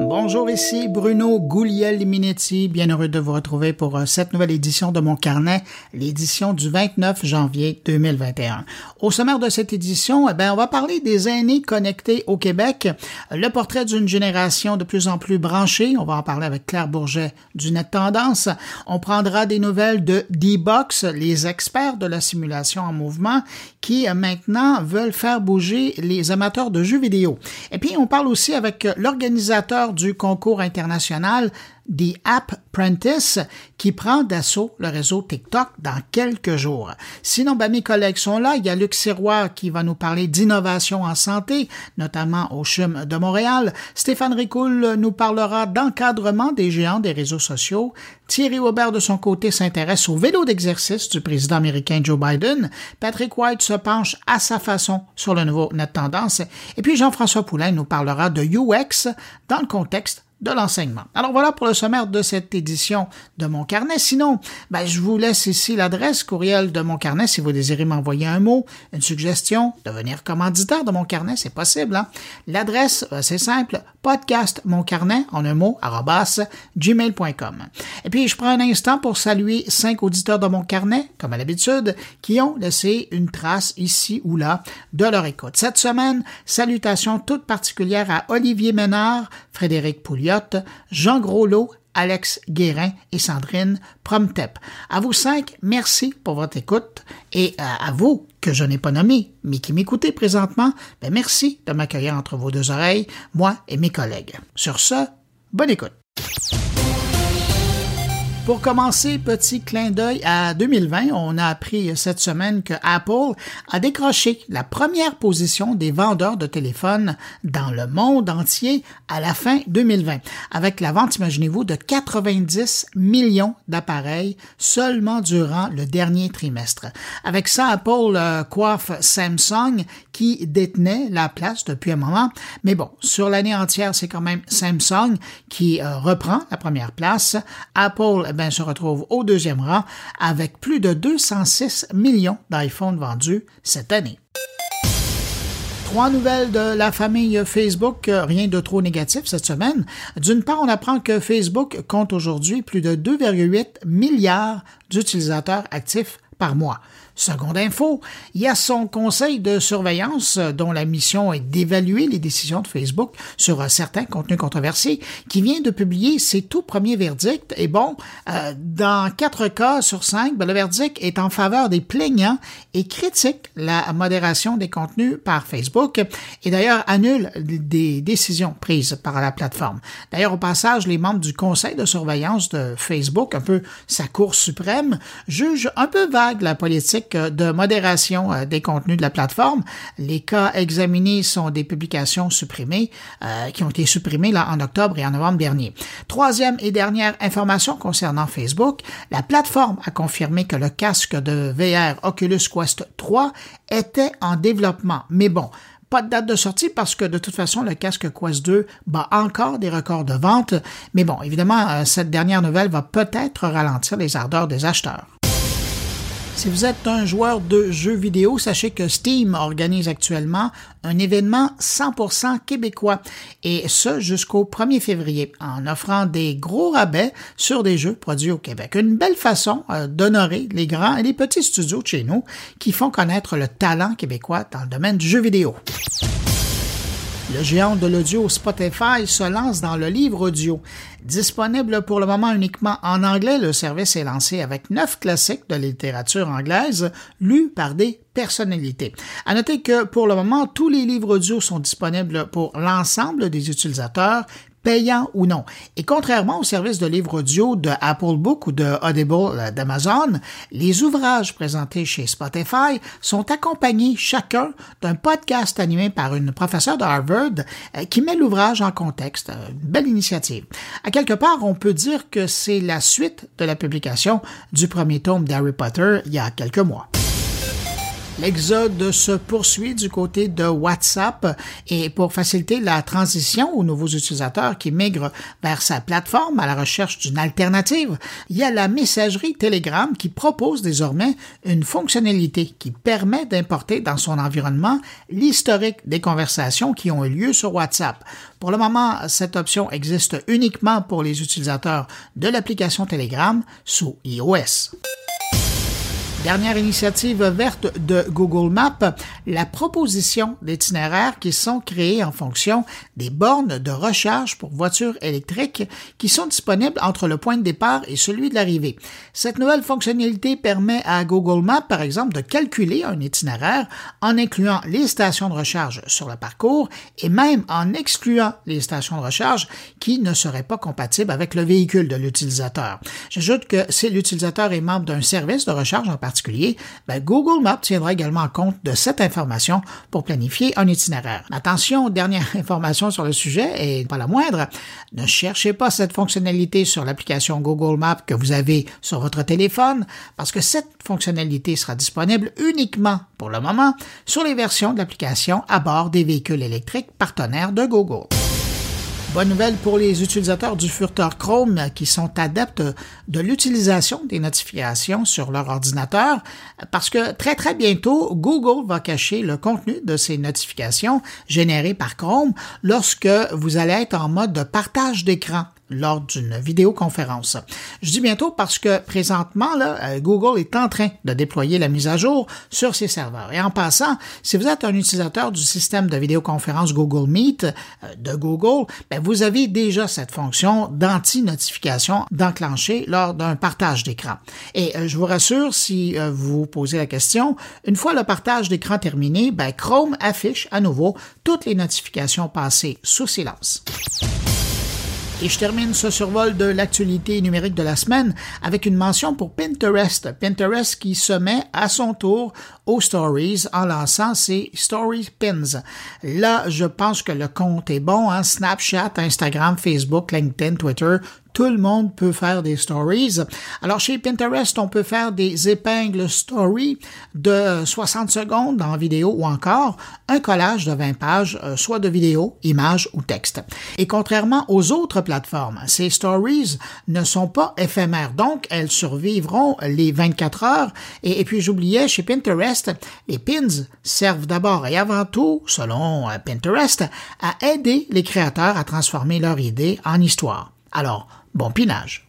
Bonjour, ici Bruno Gouliel-Minetti. Bien heureux de vous retrouver pour euh, cette nouvelle édition de mon carnet, l'édition du 29 janvier 2021. Au sommaire de cette édition, eh ben, on va parler des aînés connectés au Québec, le portrait d'une génération de plus en plus branchée. On va en parler avec Claire Bourget du Net Tendance. On prendra des nouvelles de D-Box, les experts de la simulation en mouvement, qui euh, maintenant veulent faire bouger les amateurs de jeux vidéo. Et puis, on parle aussi avec l'organisateur du concours international The App Prentice qui prend d'assaut le réseau TikTok dans quelques jours. Sinon, ben, mes collègues sont là. Il y a Luc Sirois qui va nous parler d'innovation en santé, notamment au CHUM de Montréal. Stéphane Ricoul nous parlera d'encadrement des géants des réseaux sociaux. Thierry Aubert, de son côté, s'intéresse au vélo d'exercice du président américain Joe Biden. Patrick White se penche à sa façon sur le nouveau Net Tendance. Et puis Jean-François Poulain nous parlera de UX dans le contexte de l'enseignement. Alors voilà pour le sommaire de cette édition de mon carnet. Sinon, ben, je vous laisse ici l'adresse courriel de mon carnet si vous désirez m'envoyer un mot, une suggestion, devenir commanditaire de mon carnet, c'est possible. Hein? L'adresse, euh, c'est simple, podcast en un mot, arrobas, gmail.com. Et puis, je prends un instant pour saluer cinq auditeurs de mon carnet, comme à l'habitude, qui ont laissé une trace ici ou là de leur écoute. Cette semaine, salutations toutes particulières à Olivier Ménard, Frédéric Jean Groslot, Alex Guérin et Sandrine Promtep. À vous cinq, merci pour votre écoute et à vous que je n'ai pas nommé, mais qui m'écoutez présentement, ben merci de m'accueillir entre vos deux oreilles, moi et mes collègues. Sur ce, bonne écoute. Pour commencer, petit clin d'œil à 2020, on a appris cette semaine que Apple a décroché la première position des vendeurs de téléphones dans le monde entier à la fin 2020, avec la vente, imaginez-vous, de 90 millions d'appareils seulement durant le dernier trimestre. Avec ça, Apple euh, coiffe Samsung qui détenait la place depuis un moment, mais bon, sur l'année entière, c'est quand même Samsung qui euh, reprend la première place. Apple se retrouve au deuxième rang avec plus de 206 millions d'iPhones vendus cette année. Trois nouvelles de la famille Facebook, rien de trop négatif cette semaine. D'une part, on apprend que Facebook compte aujourd'hui plus de 2,8 milliards d'utilisateurs actifs par mois. Seconde info, il y a son conseil de surveillance euh, dont la mission est d'évaluer les décisions de Facebook sur euh, certains contenus controversés qui vient de publier ses tout premiers verdicts. Et bon, euh, dans quatre cas sur cinq, ben, le verdict est en faveur des plaignants et critique la modération des contenus par Facebook et d'ailleurs annule des décisions prises par la plateforme. D'ailleurs, au passage, les membres du conseil de surveillance de Facebook, un peu sa cour suprême, jugent un peu vague la politique de modération euh, des contenus de la plateforme. Les cas examinés sont des publications supprimées euh, qui ont été supprimées là, en octobre et en novembre dernier. Troisième et dernière information concernant Facebook, la plateforme a confirmé que le casque de VR Oculus Quest 3 était en développement. Mais bon, pas de date de sortie parce que de toute façon, le casque Quest 2 bat encore des records de vente. Mais bon, évidemment, euh, cette dernière nouvelle va peut-être ralentir les ardeurs des acheteurs. Si vous êtes un joueur de jeux vidéo, sachez que Steam organise actuellement un événement 100% québécois et ce jusqu'au 1er février en offrant des gros rabais sur des jeux produits au Québec. Une belle façon euh, d'honorer les grands et les petits studios de chez nous qui font connaître le talent québécois dans le domaine du jeu vidéo. Le géant de l'audio Spotify se lance dans le livre audio. Disponible pour le moment uniquement en anglais, le service est lancé avec neuf classiques de littérature anglaise lus par des personnalités. À noter que pour le moment, tous les livres audio sont disponibles pour l'ensemble des utilisateurs, payant ou non. Et contrairement au service de livres audio de Apple Book ou de Audible euh, d'Amazon, les ouvrages présentés chez Spotify sont accompagnés chacun d'un podcast animé par une professeure de Harvard euh, qui met l'ouvrage en contexte. Euh, une belle initiative. À quelque part, on peut dire que c'est la suite de la publication du premier tome d'Harry Potter il y a quelques mois. L'exode se poursuit du côté de WhatsApp et pour faciliter la transition aux nouveaux utilisateurs qui migrent vers sa plateforme à la recherche d'une alternative, il y a la messagerie Telegram qui propose désormais une fonctionnalité qui permet d'importer dans son environnement l'historique des conversations qui ont eu lieu sur WhatsApp. Pour le moment, cette option existe uniquement pour les utilisateurs de l'application Telegram sous iOS. Dernière initiative verte de Google Maps, la proposition d'itinéraires qui sont créés en fonction des bornes de recharge pour voitures électriques qui sont disponibles entre le point de départ et celui de l'arrivée. Cette nouvelle fonctionnalité permet à Google Maps, par exemple, de calculer un itinéraire en incluant les stations de recharge sur le parcours et même en excluant les stations de recharge qui ne seraient pas compatibles avec le véhicule de l'utilisateur. J'ajoute que si l'utilisateur est membre d'un service de recharge en particulier, ben, Google Maps tiendra également compte de cette information pour planifier un itinéraire. Attention, dernière information sur le sujet et pas la moindre, ne cherchez pas cette fonctionnalité sur l'application Google Maps que vous avez sur votre téléphone parce que cette fonctionnalité sera disponible uniquement pour le moment sur les versions de l'application à bord des véhicules électriques partenaires de Google. Bonne nouvelle pour les utilisateurs du furteur Chrome qui sont adeptes de l'utilisation des notifications sur leur ordinateur parce que très très bientôt, Google va cacher le contenu de ces notifications générées par Chrome lorsque vous allez être en mode de partage d'écran lors d'une vidéoconférence. Je dis bientôt parce que présentement, euh, Google est en train de déployer la mise à jour sur ses serveurs. Et en passant, si vous êtes un utilisateur du système de vidéoconférence Google Meet euh, de Google, ben vous avez déjà cette fonction d'anti-notification d'enclencher lors d'un partage d'écran. Et euh, je vous rassure, si vous posez la question, une fois le partage d'écran terminé, ben Chrome affiche à nouveau toutes les notifications passées sous silence. Et je termine ce survol de l'actualité numérique de la semaine avec une mention pour Pinterest. Pinterest qui se met à son tour aux stories en lançant ses story pins. Là, je pense que le compte est bon. Hein? Snapchat, Instagram, Facebook, LinkedIn, Twitter, tout le monde peut faire des stories. Alors chez Pinterest, on peut faire des épingles story de 60 secondes en vidéo ou encore un collage de 20 pages, euh, soit de vidéo, images ou texte. Et contrairement aux autres plateformes, ces stories ne sont pas éphémères, donc elles survivront les 24 heures. Et, et puis j'oubliais, chez Pinterest, les pins servent d'abord et avant tout, selon euh, Pinterest, à aider les créateurs à transformer leur idée en histoire. Alors, Bon pinage.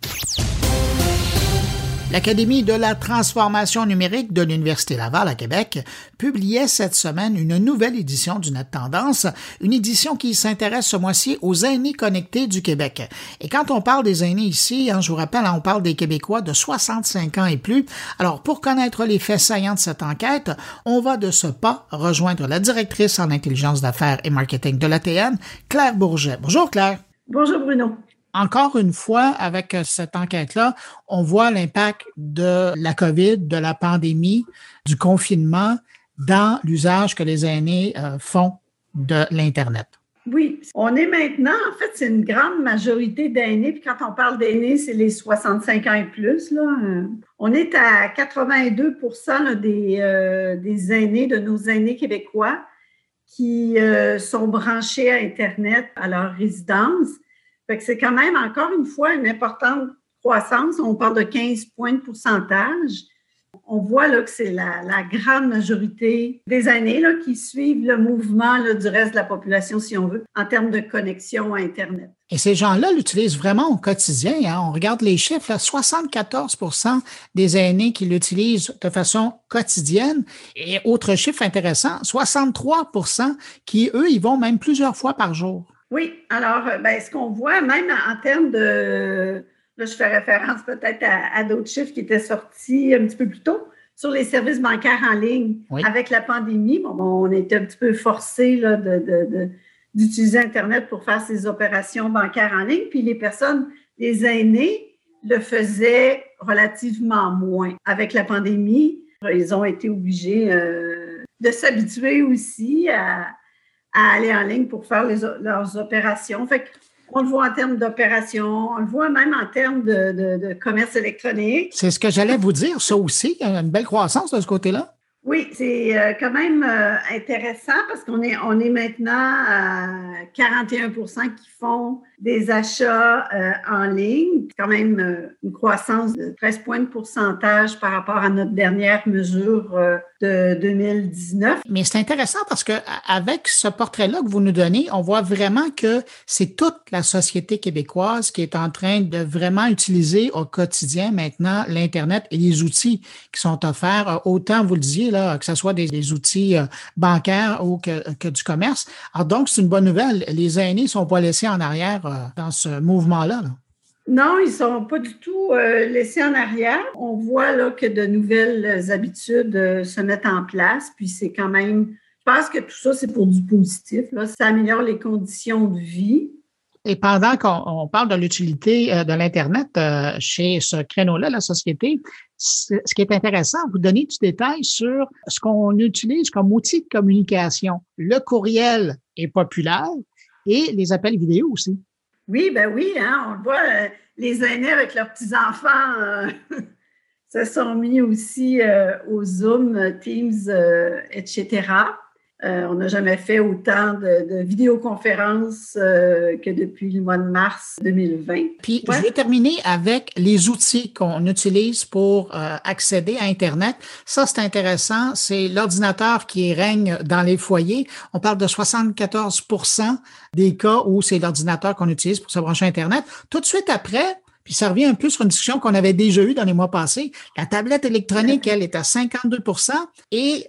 L'Académie de la transformation numérique de l'Université Laval à Québec publiait cette semaine une nouvelle édition du Net Tendance, une édition qui s'intéresse ce mois-ci aux aînés connectés du Québec. Et quand on parle des aînés ici, hein, je vous rappelle, on parle des Québécois de 65 ans et plus. Alors, pour connaître les faits saillants de cette enquête, on va de ce pas rejoindre la directrice en intelligence d'affaires et marketing de l'ATN, Claire Bourget. Bonjour Claire. Bonjour Bruno encore une fois, avec euh, cette enquête-là, on voit l'impact de la COVID, de la pandémie, du confinement dans l'usage que les aînés euh, font de l'Internet. Oui, on est maintenant, en fait, c'est une grande majorité d'aînés. Puis quand on parle d'aînés, c'est les 65 ans et plus. On est à 82 des, euh, des aînés, de nos aînés québécois, qui sont branchés à Internet à leur résidence c'est quand même, encore une fois, une importante croissance. On parle de 15 points de pourcentage. On voit que c'est la, grande majorité des années qui suivent le mouvement du reste de la population, si on veut, en termes de connexion à Internet. Et ces gens-là l'utilisent vraiment au quotidien. Hein. On regarde les chiffres, là, 74% des aînés qui l'utilisent de façon quotidienne. Et autre chiffre intéressant, 63% qui, eux, y vont même plusieurs fois par jour. Oui, alors, euh, ben, ce qu'on voit, même en termes de. Là, je fais référence peut-être à, d'autres chiffres qui étaient sortis un petit peu plus tôt sur les services bancaires en ligne. Avec la pandémie, bon, on était un petit peu forcé d'utiliser Internet pour faire ces opérations bancaires en ligne. Puis les personnes, les aînés, le faisaient relativement moins. Avec la pandémie, ils ont été obligés euh, de s'habituer aussi à, à aller en ligne pour faire leurs opérations. Fait on le voit en termes d'opérations, on le voit même en termes de, commerce électronique. C'est ce que j'allais vous dire, ça aussi, une belle croissance de ce côté-là. Oui, c'est euh, quand même euh, intéressant parce qu'on est, on est maintenant à 41% qui font des achats euh, en ligne. Quand même une croissance de 13 points de pourcentage par rapport à notre dernière mesure de 2019. Mais c'est intéressant parce que avec ce portrait-là que vous nous donnez, on voit vraiment que c'est toute la société québécoise qui est en train de vraiment utiliser au quotidien maintenant l'Internet et les outils qui sont offerts, autant, vous le disiez, que ce soit des, outils euh, bancaires ou que, du commerce. Alors donc, c'est une bonne nouvelle. Les aînés ne sont pas laissés en arrière euh, dans ce mouvement-là. Non, ils ne sont pas du tout euh, laissés en arrière. On voit là, que de nouvelles habitudes se mettent en place, puis c'est quand même, je pense que tout ça, c'est pour du positif. Là. Ça améliore les conditions de vie. Et pendant qu'on parle de l'utilité de l'Internet chez ce créneau-là, la société, ce qui est intéressant, vous donnez du détail sur ce qu'on utilise comme outil de communication. Le courriel est populaire et les appels vidéo aussi. Oui, ben oui, hein, on le voit, euh, les aînés avec leurs petits-enfants euh, se sont mis aussi euh, au Zoom, Teams, etc. Euh, on n'a jamais fait autant de, vidéoconférences euh, que depuis le mois de mars 2020. Puis, je vais terminer avec les outils qu'on utilise pour euh, accéder à Internet. Ça, c'est intéressant. C'est l'ordinateur qui règne dans les foyers. On parle de 74% des cas où c'est l'ordinateur qu'on utilise pour se brancher à Internet. Tout de suite après, puis ça revient un peu sur une discussion qu'on avait déjà eue dans les mois passés. La tablette électronique, elle, est à 52 et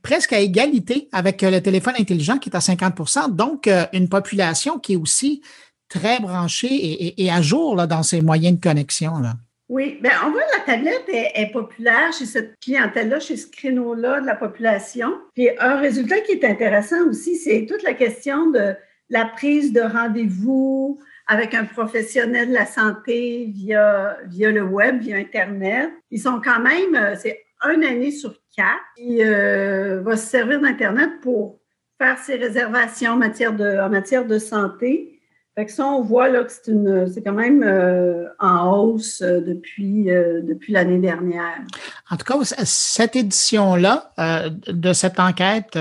presque à égalité avec euh, le téléphone intelligent qui est à 50 Donc, euh, une population qui est aussi très branchée et, à jour là, dans ses moyens de connexion. Là. Oui, bien, on voit que la tablette est, populaire chez cette clientèle-là, chez ce créneau-là de la population. Puis un résultat qui est intéressant aussi, c'est toute la question de la prise de rendez-vous, avec un professionnel de la santé via, via le web, via Internet. Ils sont quand même, euh, c'est un année sur quatre qui euh, va se servir d'Internet pour faire ses réservations en matière de, en matière de santé. Fait que ça, on voit là que c'est une, c'est quand même euh, en hausse euh, depuis euh, depuis l'année dernière. En tout cas, cette édition-là de cette enquête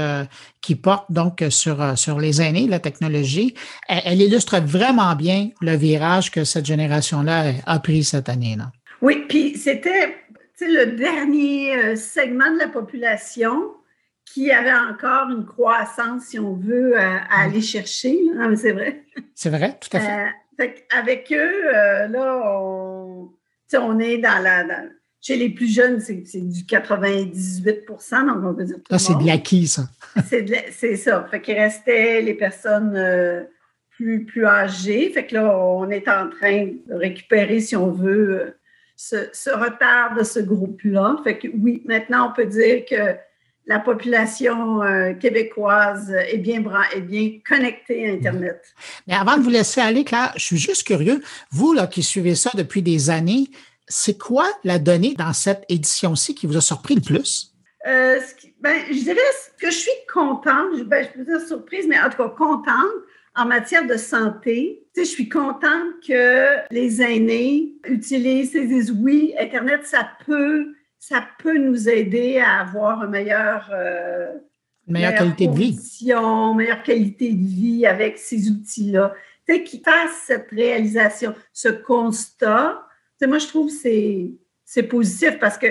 qui porte donc sur sur les aînés, la technologie, elle, illustre vraiment bien le virage que cette génération-là a pris cette année-là. Oui, puis c'était le dernier segment de la population qui avait encore une croissance, si on veut, à, mm. aller chercher. c'est vrai. C'est vrai, tout à fait. Euh, avec eux, euh, là, on, on est dans la. chez les plus jeunes, c'est du 98% donc on peut dire. Là, c'est de l'acquis, ça. c'est ça. Fait qu'il restait les personnes euh, plus, plus âgées. Fait que là, on est en train de récupérer, si on veut, ce, ce retard de ce groupe-là. Fait que oui, maintenant, on peut dire que la population euh, québécoise est bien, est bien connectée à Internet. Mais avant de vous laisser aller, Claire, je suis juste curieux, vous là, qui suivez ça depuis des années, c'est quoi la donnée dans cette édition-ci qui vous a surpris le plus? Euh, ben, je dirais que je suis contente, ben, je peux dire surprise, mais en tout cas contente en matière de santé. Tu sais, je suis contente que les aînés utilisent et disent oui, Internet, ça peut ça peut nous aider à avoir une meilleure, euh, meilleure, qualité de vie. Meilleure qualité de vie avec ces outils-là. Tu sais, qui fassent cette réalisation, ce constat. Tu sais, moi, je trouve que c'est positif parce que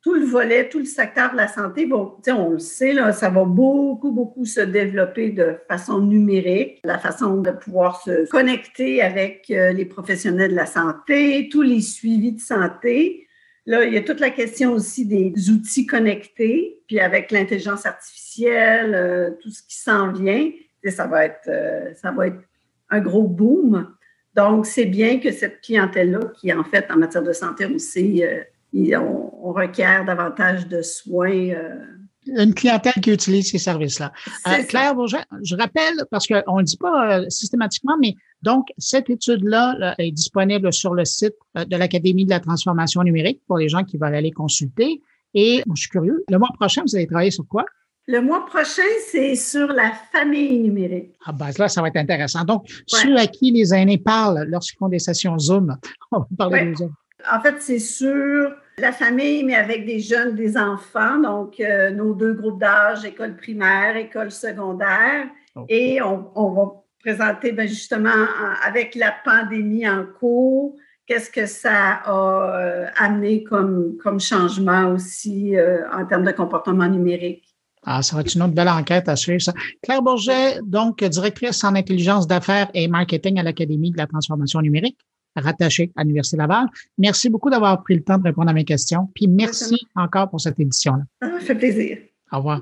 tout le volet, tout le secteur de la santé, bon, on le sait, là, ça va beaucoup, beaucoup se développer de façon numérique, la façon de pouvoir se connecter avec euh, les professionnels de la santé, tous les suivis de santé. Là, il y a toute la question aussi des outils connectés, puis avec l'intelligence artificielle, euh, tout ce qui s'en vient, ça va être, euh, ça va être un gros boom. Donc, c'est bien que cette clientèle-là, qui en fait en matière de santé aussi, euh, on, requiert davantage de soins une clientèle qui utilise ces services-là. Euh, Claire Bourget, je rappelle, parce qu'on ne le dit pas euh, systématiquement, mais donc, cette étude-là est disponible sur le site euh, de l'Académie de la transformation numérique pour les gens qui veulent aller consulter. Et je suis curieux, le mois prochain, vous allez travailler sur quoi? Le mois prochain, c'est sur la famille numérique. Ah ben là, ça va être intéressant. Donc, ceux à qui les aînés parlent lorsqu'ils font des sessions Zoom, on va parler de Zoom. En fait, c'est sur la famille, mais avec des jeunes, des enfants. Donc, euh, nos deux groupes d'âge, école primaire, école secondaire. Et on, va présenter ben, justement avec la pandémie en cours, qu'est-ce que ça a euh, amené comme, comme changement aussi euh, en termes de comportement numérique? Ah, ça va être une autre belle enquête à suivre, ça. Claire Bourget, donc directrice en intelligence d'affaires et marketing à l'Académie de la transformation numérique, rattachée à l'Université Laval. Merci beaucoup d'avoir pris le temps de répondre à mes questions. Puis merci encore pour cette édition-là. Ça fait plaisir. Au revoir.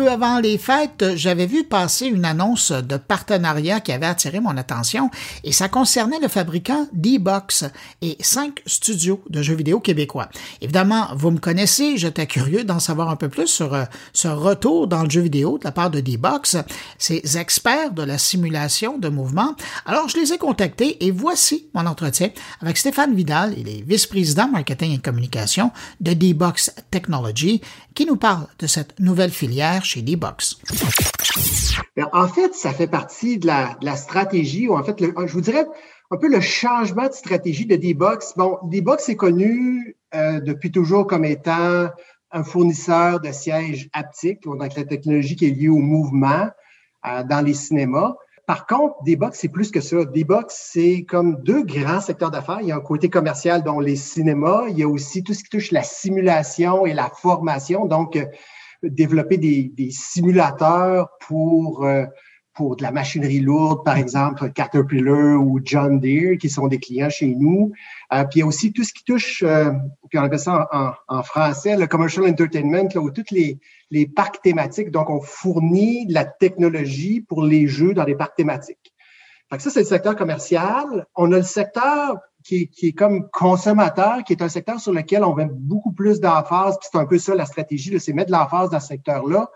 Peu avant les fêtes, j'avais vu passer une annonce de partenariat qui avait attiré mon attention et ça concernait le fabricant D-Box et cinq studios de jeux vidéo québécois. Évidemment, vous me connaissez, j'étais curieux d'en savoir un peu plus sur euh, ce retour dans le jeu vidéo de la part de D-Box, ces experts de la simulation de mouvement. Alors, je les ai contactés et voici mon entretien avec Stéphane Vidal, il est vice-président marketing et communication de D-Box Technology, qui nous parle de cette nouvelle filière chez D-Box. En fait, ça fait partie de la, stratégie, ou en fait, je vous dirais un peu le changement de stratégie de D-Box. Bon, D-Box est connu euh, depuis toujours comme étant un fournisseur de sièges haptiques, donc la technologie qui est liée au mouvement euh, dans les cinémas. Par contre, D-Box, c'est plus que ça. D-Box, c'est comme deux grands secteurs d'affaires. Il y a un côté commercial, dont les cinémas. Il y a aussi tout ce qui touche la simulation et la formation. Donc, euh, développer des, simulateurs pour, euh, pour de la machinerie lourde, par exemple Caterpillar ou John Deere, qui sont des clients chez nous. Euh, puis il y a aussi tout ce qui touche, puis on appelle ça en, français, le commercial entertainment, là, où toutes les, les parcs thématiques. Donc, on fournit de la technologie pour les jeux dans les parcs thématiques. Fait que ça, c'est le secteur commercial. On a le secteur qui est, comme consommateur, qui est un secteur sur lequel on met beaucoup plus d'emphase. Puis c'est un peu ça la stratégie, c'est mettre de dans ce secteur-là.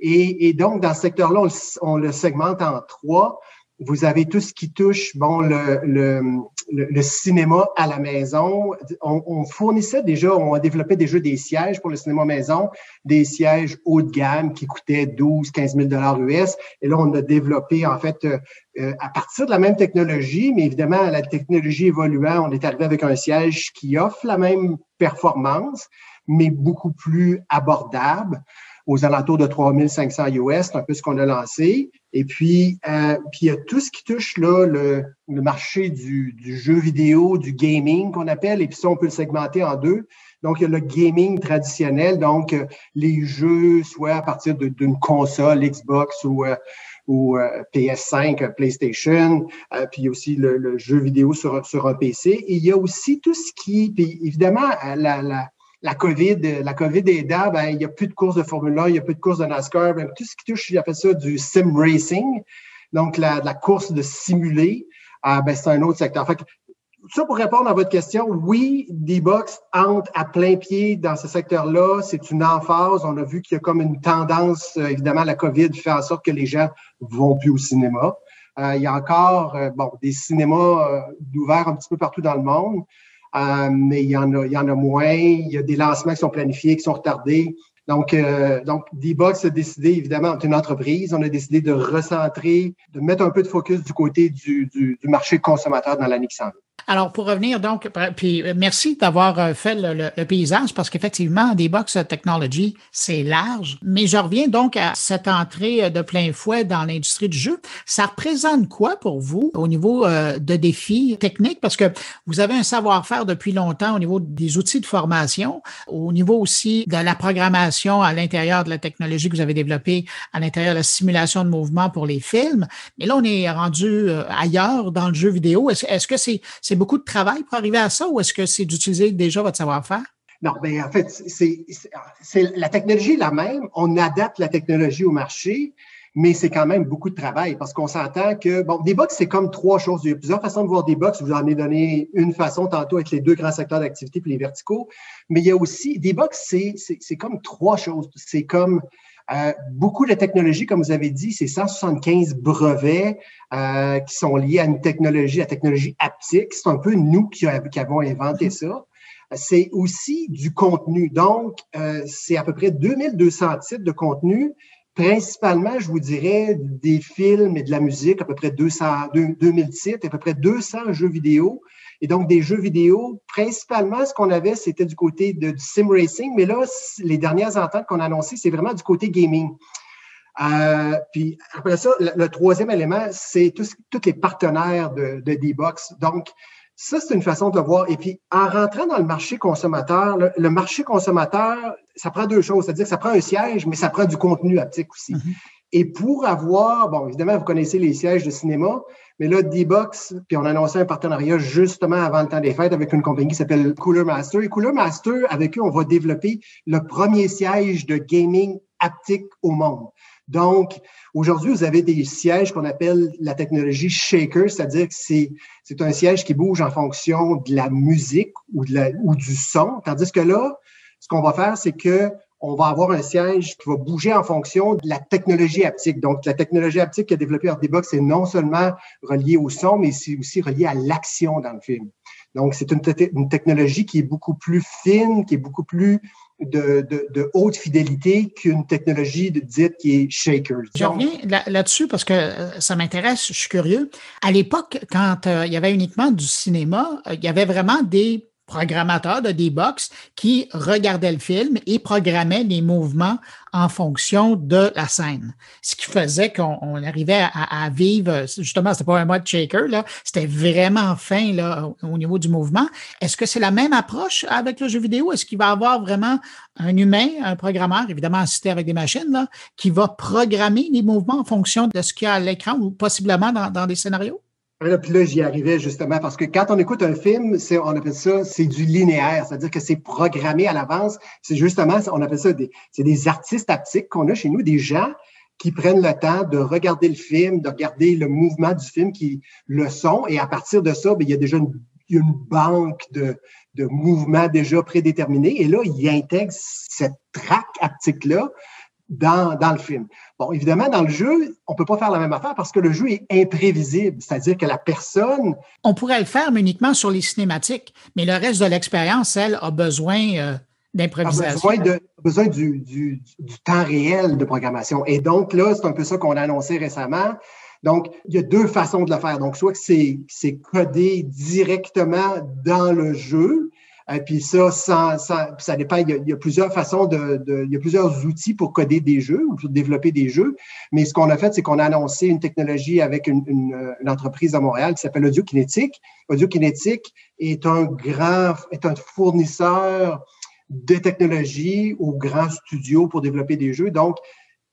Et, et, donc, dans ce secteur-là, on, le segmente en trois. Vous avez tout ce qui touche, bon, le, le, le, cinéma à la maison. On, on, fournissait déjà, on a développé déjà des sièges pour le cinéma maison, des sièges haut de gamme qui coûtaient 12, 15 000 dollars US. Et là, on a développé, en fait, euh, euh, à partir de la même technologie, mais évidemment, la technologie évoluant, on est arrivé avec un siège qui offre la même performance, mais beaucoup plus abordable aux alentours de 3500 US, c'est un peu ce qu'on a lancé. Et puis, euh, puis il y a tout ce qui touche là le, le marché du, du, jeu vidéo, du gaming qu'on appelle, et puis ça, on peut le segmenter en deux. Donc, il y a le gaming traditionnel, donc euh, les jeux, soit à partir d'une console Xbox ou, euh, ou euh, PS5, PlayStation, puis il y a aussi le, le, jeu vidéo sur, sur un PC. Et il y a aussi tout ce qui, puis évidemment, la, la la COVID, la COVID aidant, ben, il n'y a plus de courses de Formule 1, il n'y a plus de courses de NASCAR. Ben, tout ce qui touche, fait ça du sim racing, donc la, la course de simuler, euh, ben, c'est un autre secteur. Fait ça, pour répondre à votre question, oui, D-Box entre à plein pied dans ce secteur-là. C'est une emphase. On a vu qu'il y a comme une tendance, euh, évidemment, la COVID fait en sorte que les gens vont plus au cinéma. Euh, il y a encore bon, des cinémas ouverts un petit peu partout dans le monde. Euh, mais il y, en a, il y en a moins. Il y a des lancements qui sont planifiés, qui sont retardés. Donc, euh, donc D-Box a décidé, évidemment, c'est une entreprise, on a décidé de recentrer, de mettre un peu de focus du côté du, du, du marché consommateur dans l'année qui s'en vient. Alors, pour revenir donc, puis euh, merci d'avoir euh, fait le, paysage parce qu'effectivement, des box technology, c'est large. Mais je reviens donc à cette entrée de plein fouet dans l'industrie du jeu. Ça représente quoi pour vous au niveau euh, de défis techniques? Parce que vous avez un savoir-faire depuis longtemps au niveau des outils de formation, au niveau aussi de la programmation à l'intérieur de la technologie que vous avez développée, à l'intérieur de la simulation de mouvement pour les films. Mais là, on est rendu ailleurs dans le jeu vidéo. Est-ce que c'est beaucoup de travail pour arriver à ça ou est-ce que c'est d'utiliser déjà votre savoir-faire? Non, bien, en fait, c'est la technologie la même. On adapte la technologie au marché, mais c'est quand même beaucoup de travail parce qu'on s'entend que, bon, des box, c'est comme trois choses. Il y a plusieurs façons de voir des box. Je vous en ai donné une façon tantôt avec les deux grands secteurs d'activité puis les verticaux. Mais il y a aussi, des box, c'est comme trois choses. C'est comme euh, beaucoup de technologies, comme vous avez dit, c'est 175 brevets euh, qui sont liés à une technologie, la technologie haptique. C'est un peu nous qui, avons inventé ça. c'est aussi du contenu. Donc, euh, c'est à peu près 2200 titres de contenu. Principalement, je vous dirais, des films et de la musique, à peu près 200, 2000 titres, à peu près 200 jeux vidéo. Et donc, des jeux vidéo, principalement, ce qu'on avait, c'était du côté de, du sim racing. Mais là, les dernières ententes qu'on a annoncées, c'est vraiment du côté gaming. Euh, puis après ça, le, troisième élément, c'est tous, les partenaires de, de D-Box. Donc, ça, c'est une façon de le voir. Et puis, en rentrant dans le marché consommateur, le, marché consommateur, ça prend deux choses. C'est-à-dire que ça prend un siège, mais ça prend du contenu haptique aussi. Mm-hmm. Et pour avoir, bon, évidemment, vous connaissez les sièges de cinéma, mais là, D-Box, puis on a annoncé un partenariat justement avant le temps des fêtes avec une compagnie qui s'appelle Cooler Master. Et Cooler Master, avec eux, on va développer le premier siège de gaming haptique au monde. Donc, aujourd'hui, vous avez des sièges qu'on appelle la technologie shaker, c'est-à-dire que c'est, c'est un siège qui bouge en fonction de la musique ou, de la, ou du son, tandis que là, ce qu'on va faire, c'est que on va avoir un siège qui va bouger en fonction de la technologie haptique. Donc, la technologie haptique qui a développé RDBox c'est non seulement relié au son, mais c'est aussi relié à l'action dans le film. Donc, c'est une, une, technologie qui est beaucoup plus fine, qui est beaucoup plus de, haute fidélité qu'une technologie de dite qui est shaker. Je reviens là-dessus parce que euh, ça m'intéresse, je suis curieux. À l'époque, quand euh, il y avait uniquement du cinéma, euh, il y avait vraiment des programmateurs de D-Box qui regardaient le film et programmaient les mouvements en fonction de la scène. Ce qui faisait qu'on arrivait à, vivre, justement, c'était pas un mode shaker, là, c'était vraiment fin là, au niveau du mouvement. Est-ce que c'est la même approche avec le jeu vidéo? Est-ce qu'il va avoir vraiment un humain, un programmeur, évidemment assisté avec des machines, là, qui va programmer les mouvements en fonction de ce qu'il y a à l'écran ou possiblement dans, dans des scénarios? Là, là, j'y arrivais justement parce que quand on écoute un film, c'est, on appelle ça, c'est du linéaire, c'est-à-dire que c'est programmé à l'avance. C'est justement, on appelle ça des, c'est des artistes haptiques qu'on a chez nous, des gens qui prennent le temps de regarder le film, de regarder le mouvement du film, qui le son, et à partir de ça, bien, il y a déjà une, banque de, de mouvements déjà prédéterminés, et là, ils intègrent cette traque haptique-là dans, dans le film. Bon, évidemment, dans le jeu, on peut pas faire la même affaire parce que le jeu est imprévisible, c'est-à-dire que la personne... On pourrait le faire, mais uniquement sur les cinématiques, mais le reste de l'expérience, elle, a besoin euh, d'improvisation. A besoin, de, besoin du, du, du, temps réel de programmation. Et donc, là, c'est un peu ça qu'on a annoncé récemment. Donc, il y a deux façons de le faire. Donc, soit que c'est codé directement dans le jeu, euh, puis ça, ça, dépend. Il y, a, plusieurs façons de, il y a plusieurs outils pour coder des jeux ou pour développer des jeux. Mais ce qu'on a fait, c'est qu'on a annoncé une technologie avec une, une, entreprise à Montréal qui s'appelle Audio Kinétique. Audio Kinétique est un grand, est un fournisseur de technologie aux grands studios pour développer des jeux. Donc,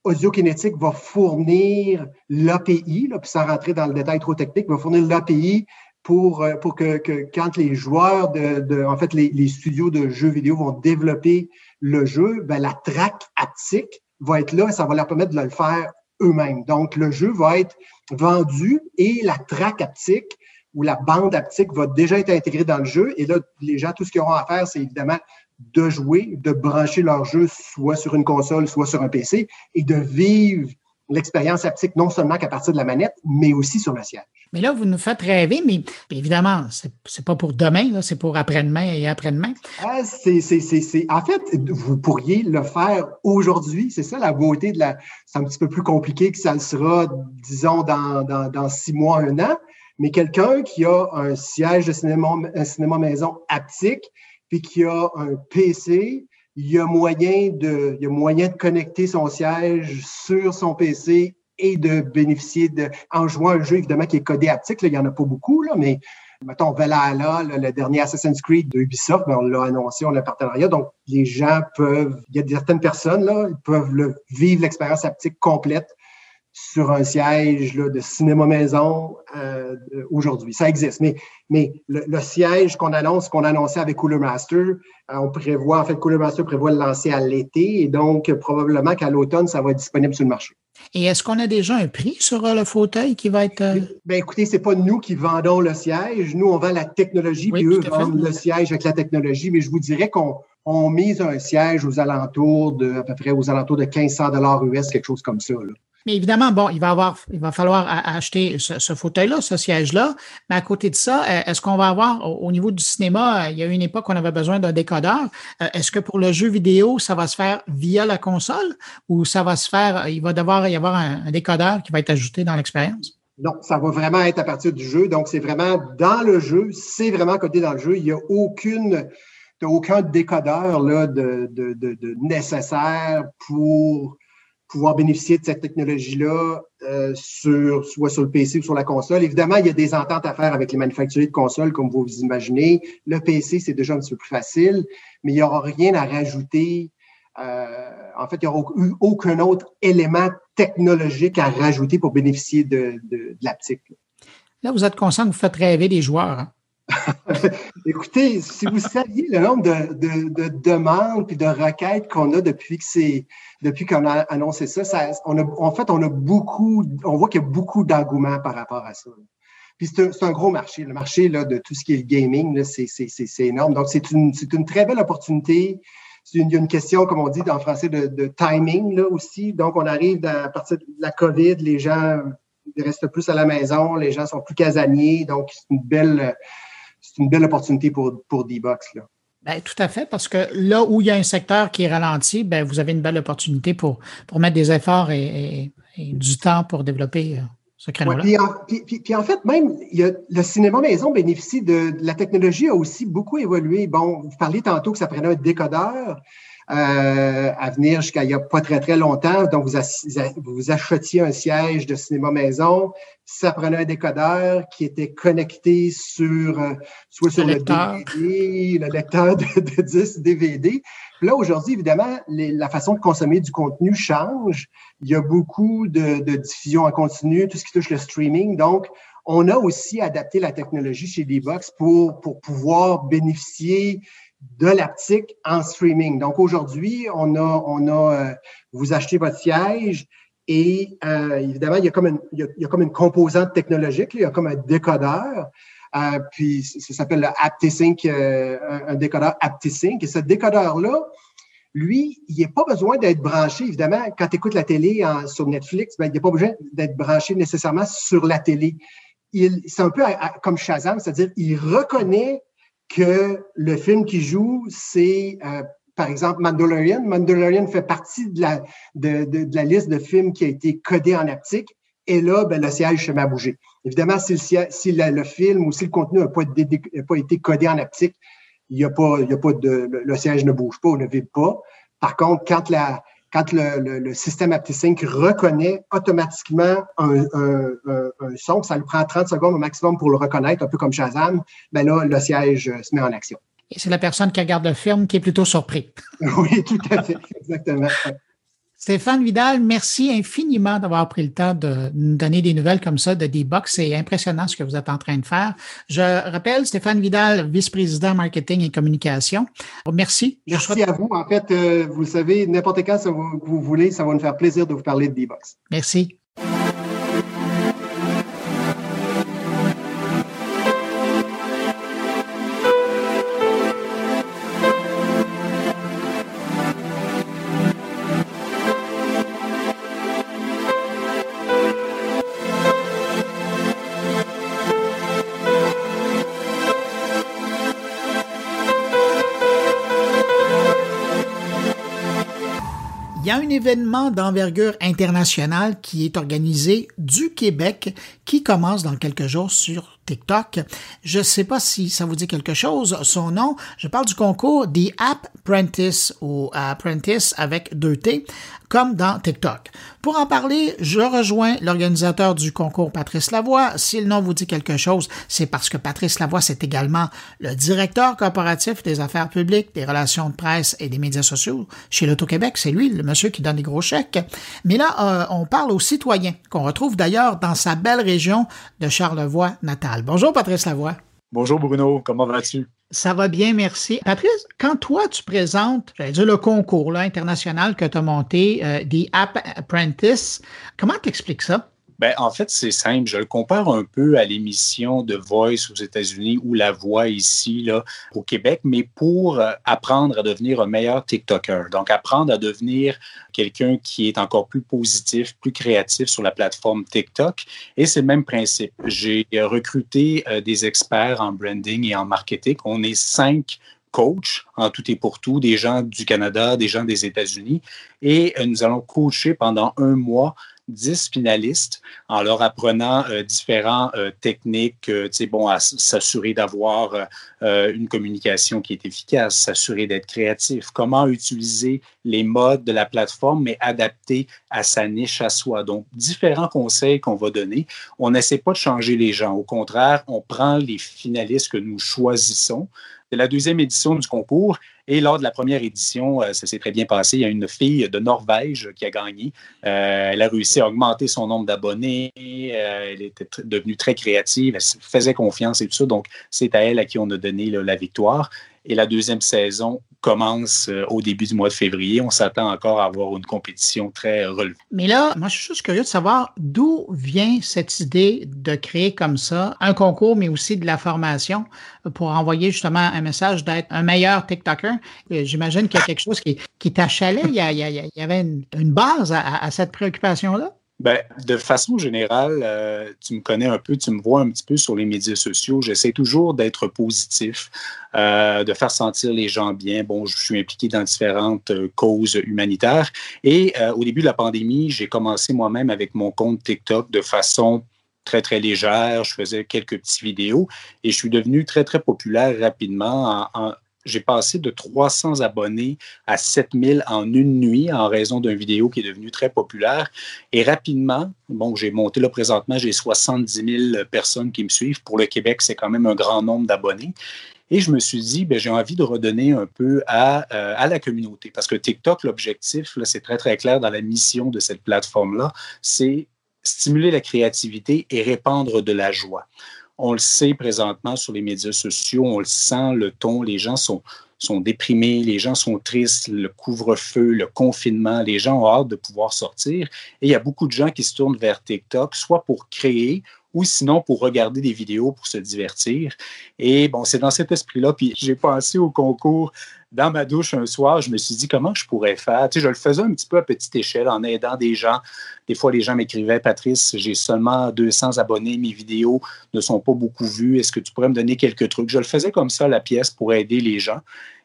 Audio Kinétique va fournir l'API, puis sans rentrer dans le détail trop technique, va fournir l'API pour, euh, pour que, que, quand les joueurs de, de en fait, les, les, studios de jeux vidéo vont développer le jeu, ben, la track haptique va être là et ça va leur permettre de le faire eux-mêmes. Donc, le jeu va être vendu et la track haptique ou la bande haptique va déjà être intégrée dans le jeu. Et là, les gens, tout ce qu'ils auront à faire, c'est évidemment de jouer, de brancher leur jeu soit sur une console, soit sur un PC et de vivre l'expérience haptique non seulement qu'à partir de la manette, mais aussi sur le siège. Mais là, vous nous faites rêver, mais évidemment, c'est pas pour demain, c'est pour après-demain et après-demain. Ah, c'est, en fait, vous pourriez le faire aujourd'hui. C'est ça la beauté de la. C'est un petit peu plus compliqué que ça le sera, disons, dans, dans, dans six mois, un an. Mais quelqu'un qui a un siège de cinéma, un cinéma maison haptique, puis qui a un PC, il y a moyen de, moyen de connecter son siège sur son PC et de bénéficier de, en jouant un jeu évidemment qui est codé haptique, là, il n'y en a pas beaucoup, là, mais mettons Valhalla, le dernier Assassin's Creed de Ubisoft, ben, on l'a annoncé, on a partenariat, donc les gens peuvent, il y a certaines personnes là, ils peuvent vivre l'expérience haptique complète sur un siège là, de cinéma maison euh, aujourd'hui. Ça existe. Mais, mais le, siège qu'on annonce, qu'on a annoncé avec Cooler Master, euh, on prévoit, en fait, Cooler Master prévoit le lancer à l'été et donc probablement qu'à l'automne, ça va être disponible sur le marché. Et est-ce qu'on a déjà un prix sur euh, le fauteuil qui va être. Ben, écoutez, c'est pas nous qui vendons le siège. Nous, on vend la technologie, puis eux vendent le siège avec la technologie. Mais je vous dirais qu'on on mise un siège aux alentours de, à peu près aux alentours de 1500 dollars US, quelque chose comme ça. Là. Mais évidemment, bon, il va avoir, il va falloir acheter ce, fauteuil-là, ce siège-là. Mais à côté de ça, euh, est-ce qu'on va avoir au, niveau du cinéma, il y a eu une époque où on avait besoin d'un décodeur. Est-ce que pour le jeu vidéo, ça va se faire via la console ou ça va se faire, il va devoir y avoir un, décodeur qui va être ajouté dans l'expérience? Non, ça va vraiment être à partir du jeu. Donc, c'est vraiment dans le jeu, c'est vraiment codé dans le jeu. Il n'y a aucune, aucun décodeur là, de, nécessaire pour pouvoir bénéficier de cette technologie-là, euh, sur, soit sur le PC ou sur la console. Évidemment, il y a des ententes à faire avec les manufacturiers de consoles, comme vous vous imaginez. Le PC, c'est déjà un petit peu plus facile, mais il n'y aura rien à rajouter euh, en fait, il n'y aura eu aucun autre élément technologique à rajouter pour bénéficier de, de, l'aptique. Là, vous êtes conscient que vous faites rêver les joueurs. Hein? Écoutez, si vous saviez le nombre de, demandes et de requêtes qu'on a depuis que c'est depuis qu'on a annoncé ça, on en fait, on a beaucoup, on voit qu'il y a beaucoup d'engouement par rapport à ça. Puis c'est un, gros marché. Le marché là, de tout ce qui est gaming, c'est énorme. Donc, c'est une, une très belle opportunité il y a une question, comme on dit en français, de, timing là aussi. Donc, on arrive à partir de la COVID, les gens restent plus à la maison, les gens sont plus casaniers. Donc, c'est une belle, c'est une belle opportunité pour, pour D-Box. Ben, tout à fait, parce que là où il y a un secteur qui est ralenti, ben, vous avez une belle opportunité pour, pour mettre des efforts et du temps pour développer euh, puis, en, fait, même, le cinéma maison bénéficie de, la technologie a aussi beaucoup évolué. Bon, vous parliez tantôt que ça prenait un décodeur euh, à venir jusqu'à il n'y a pas très, très longtemps. Donc, vous, vous achetiez un siège de cinéma maison. Ça prenait un décodeur qui était connecté sur euh, soit sur le, DVD, le lecteur de, de 10 DVD. Là, aujourd'hui, évidemment, la façon de consommer du contenu change. Il y a beaucoup de, de diffusion en continu, tout ce qui touche le streaming. Donc, on a aussi adapté la technologie chez D-Box pour, pour pouvoir bénéficier de l'aptique en streaming. Donc, aujourd'hui, on a, on a, euh, vous achetez votre siège et euh, évidemment, il y, a comme une, il, y a, comme une composante technologique, il y a comme un décodeur. Euh, puis ça s'appelle le AptiSync, euh, un, décodeur AptiSync. Et ce décodeur-là, lui, il a pas besoin d'être branché, évidemment, quand tu écoutes la télé sur Netflix, ben, il a pas besoin d'être branché nécessairement sur la télé. C'est un peu comme Shazam, c'est-à-dire il reconnaît que le film qui joue, c'est euh, par exemple Mandalorian. Mandalorian fait partie de la, de, de, de la liste de films qui a été codé en aptique. Et là, ben, le siège se met à bouger. Évidemment, si le, si le, film ou si le contenu n'a pas, pas, été codé en aptique, il y a pas, il y a pas de, le, siège ne bouge pas ou ne vibre pas. Par contre, quand la, quand le, le, système AptiSync reconnaît automatiquement un, un, un, son, ça lui prend 30 secondes au maximum pour le reconnaître, un peu comme Shazam, ben là, le siège se met en action. Et c'est la personne qui regarde le film qui est plutôt surpris. oui, tout à fait, exactement. Stéphane Vidal, merci infiniment d'avoir pris le temps de nous donner des nouvelles comme ça de D-Box. C'est impressionnant ce que vous êtes en train de faire. Je rappelle, Stéphane Vidal, vice-président marketing et communication. Merci. Merci à vous. En fait, euh, vous savez, n'importe quand vous, vous voulez, ça va nous faire plaisir de vous parler de D-Box. Merci. Événement d'envergure internationale qui est organisé du Québec, qui commence dans quelques jours sur TikTok. Je ne sais pas si ça vous dit quelque chose. Son nom, je parle du concours The App Apprentice ou Apprentice avec deux T, comme dans TikTok. Pour en parler, je rejoins l'organisateur du concours, Patrice Lavoie. Si le nom vous dit quelque chose, c'est parce que Patrice Lavoie, c'est également le directeur corporatif des affaires publiques, des relations de presse et des médias sociaux chez l'Auto-Québec. C'est lui, le monsieur qui donne les gros chèques. Mais là, euh, on parle aux citoyens, qu'on retrouve d'ailleurs dans sa belle région de Charlevoix Bonjour, Patrice Lavoie. Bonjour, Bruno. Comment vas-tu? Ça va bien, merci. Patrice, quand toi, tu présentes, j'allais dire, le concours là, international que tu as monté, euh, The App Apprentice, comment t'expliques ça? Ben, en fait, c'est simple. Je le compare un peu à l'émission de Voice aux États-Unis ou La Voix ici, là, au Québec, mais pour euh, apprendre à devenir un meilleur TikToker. Donc, apprendre à devenir quelqu'un qui est encore plus positif, plus créatif sur la plateforme TikTok. Et c'est le même principe. J'ai recruté euh, des experts en branding et en marketing. On est cinq coachs en tout et pour tout, des gens du Canada, des gens des États-Unis. Et euh, nous allons coacher pendant un mois 10 finalistes en leur apprenant euh, différentes euh, techniques, euh, bon, à s'assurer d'avoir une communication qui est efficace, s'assurer d'être créatif, comment utiliser les modes de la plateforme, mais adaptés à sa niche à soi. Donc, différents conseils qu'on va donner. On n'essaie pas de changer les gens. Au contraire, on prend les finalistes que nous choisissons. C'est la deuxième édition du concours et lors de la première édition, euh, ça s'est très bien passé. Il y a une fille de Norvège qui a gagné. Euh, elle a réussi à augmenter son nombre d'abonnés. Euh, elle était devenue très créative. Elle faisait confiance et tout ça. Donc, c'est à elle à qui on a donné la victoire. Et la deuxième saison commence euh, au début du mois de février. On s'attend encore à avoir une compétition très relevée. Mais là, moi, je suis juste curieux de savoir d'où vient cette idée de créer comme ça un concours, mais aussi de la formation pour envoyer justement un message d'être un meilleur TikToker. Euh, j'imagine qu'il y a quelque chose qui, qui t'achalait. Il, il, y avait une, base à cette préoccupation-là? Ben, de façon générale, euh, tu me connais un peu, tu me vois un petit peu sur les médias sociaux. J'essaie toujours d'être positif, euh, de faire sentir les gens bien. Bon, je suis impliqué dans différentes euh, causes humanitaires. Et au début de la pandémie, j'ai commencé moi-même avec mon compte TikTok de façon très, très légère. Je faisais quelques petites vidéos et je suis devenu très, très populaire rapidement en, j'ai passé de 300 abonnés à 7000 en une nuit en raison d'une vidéo qui est devenue très populaire. Et rapidement, bon, j'ai monté là présentement, j'ai 70 000 personnes qui me suivent. Pour le Québec, c'est quand même un grand nombre d'abonnés. Et je me suis dit, ben, j'ai envie de redonner un peu à, euh, à la communauté. Parce que TikTok, l'objectif, c'est très, très clair dans la mission de cette plateforme-là, c'est stimuler la créativité et répandre de la joie. On le sait présentement sur les médias sociaux, on le sent, le ton, les gens sont, sont déprimés, les gens sont tristes, le couvre-feu, le confinement, les gens ont hâte de pouvoir sortir. Et il y a beaucoup de gens qui se tournent vers TikTok, soit pour créer ou sinon pour regarder des vidéos pour se divertir. Et bon, c'est dans cet esprit-là. Puis j'ai pensé au concours dans ma douche un soir. Je me suis dit comment je pourrais faire? Tu sais, je le faisais un petit peu à petite échelle en aidant des gens. Des fois, les gens m'écrivaient Patrice, j'ai seulement 200 abonnés, mes vidéos ne sont pas beaucoup vues. Est-ce que tu pourrais me donner quelques trucs? Je le faisais comme ça, la pièce, pour aider les gens.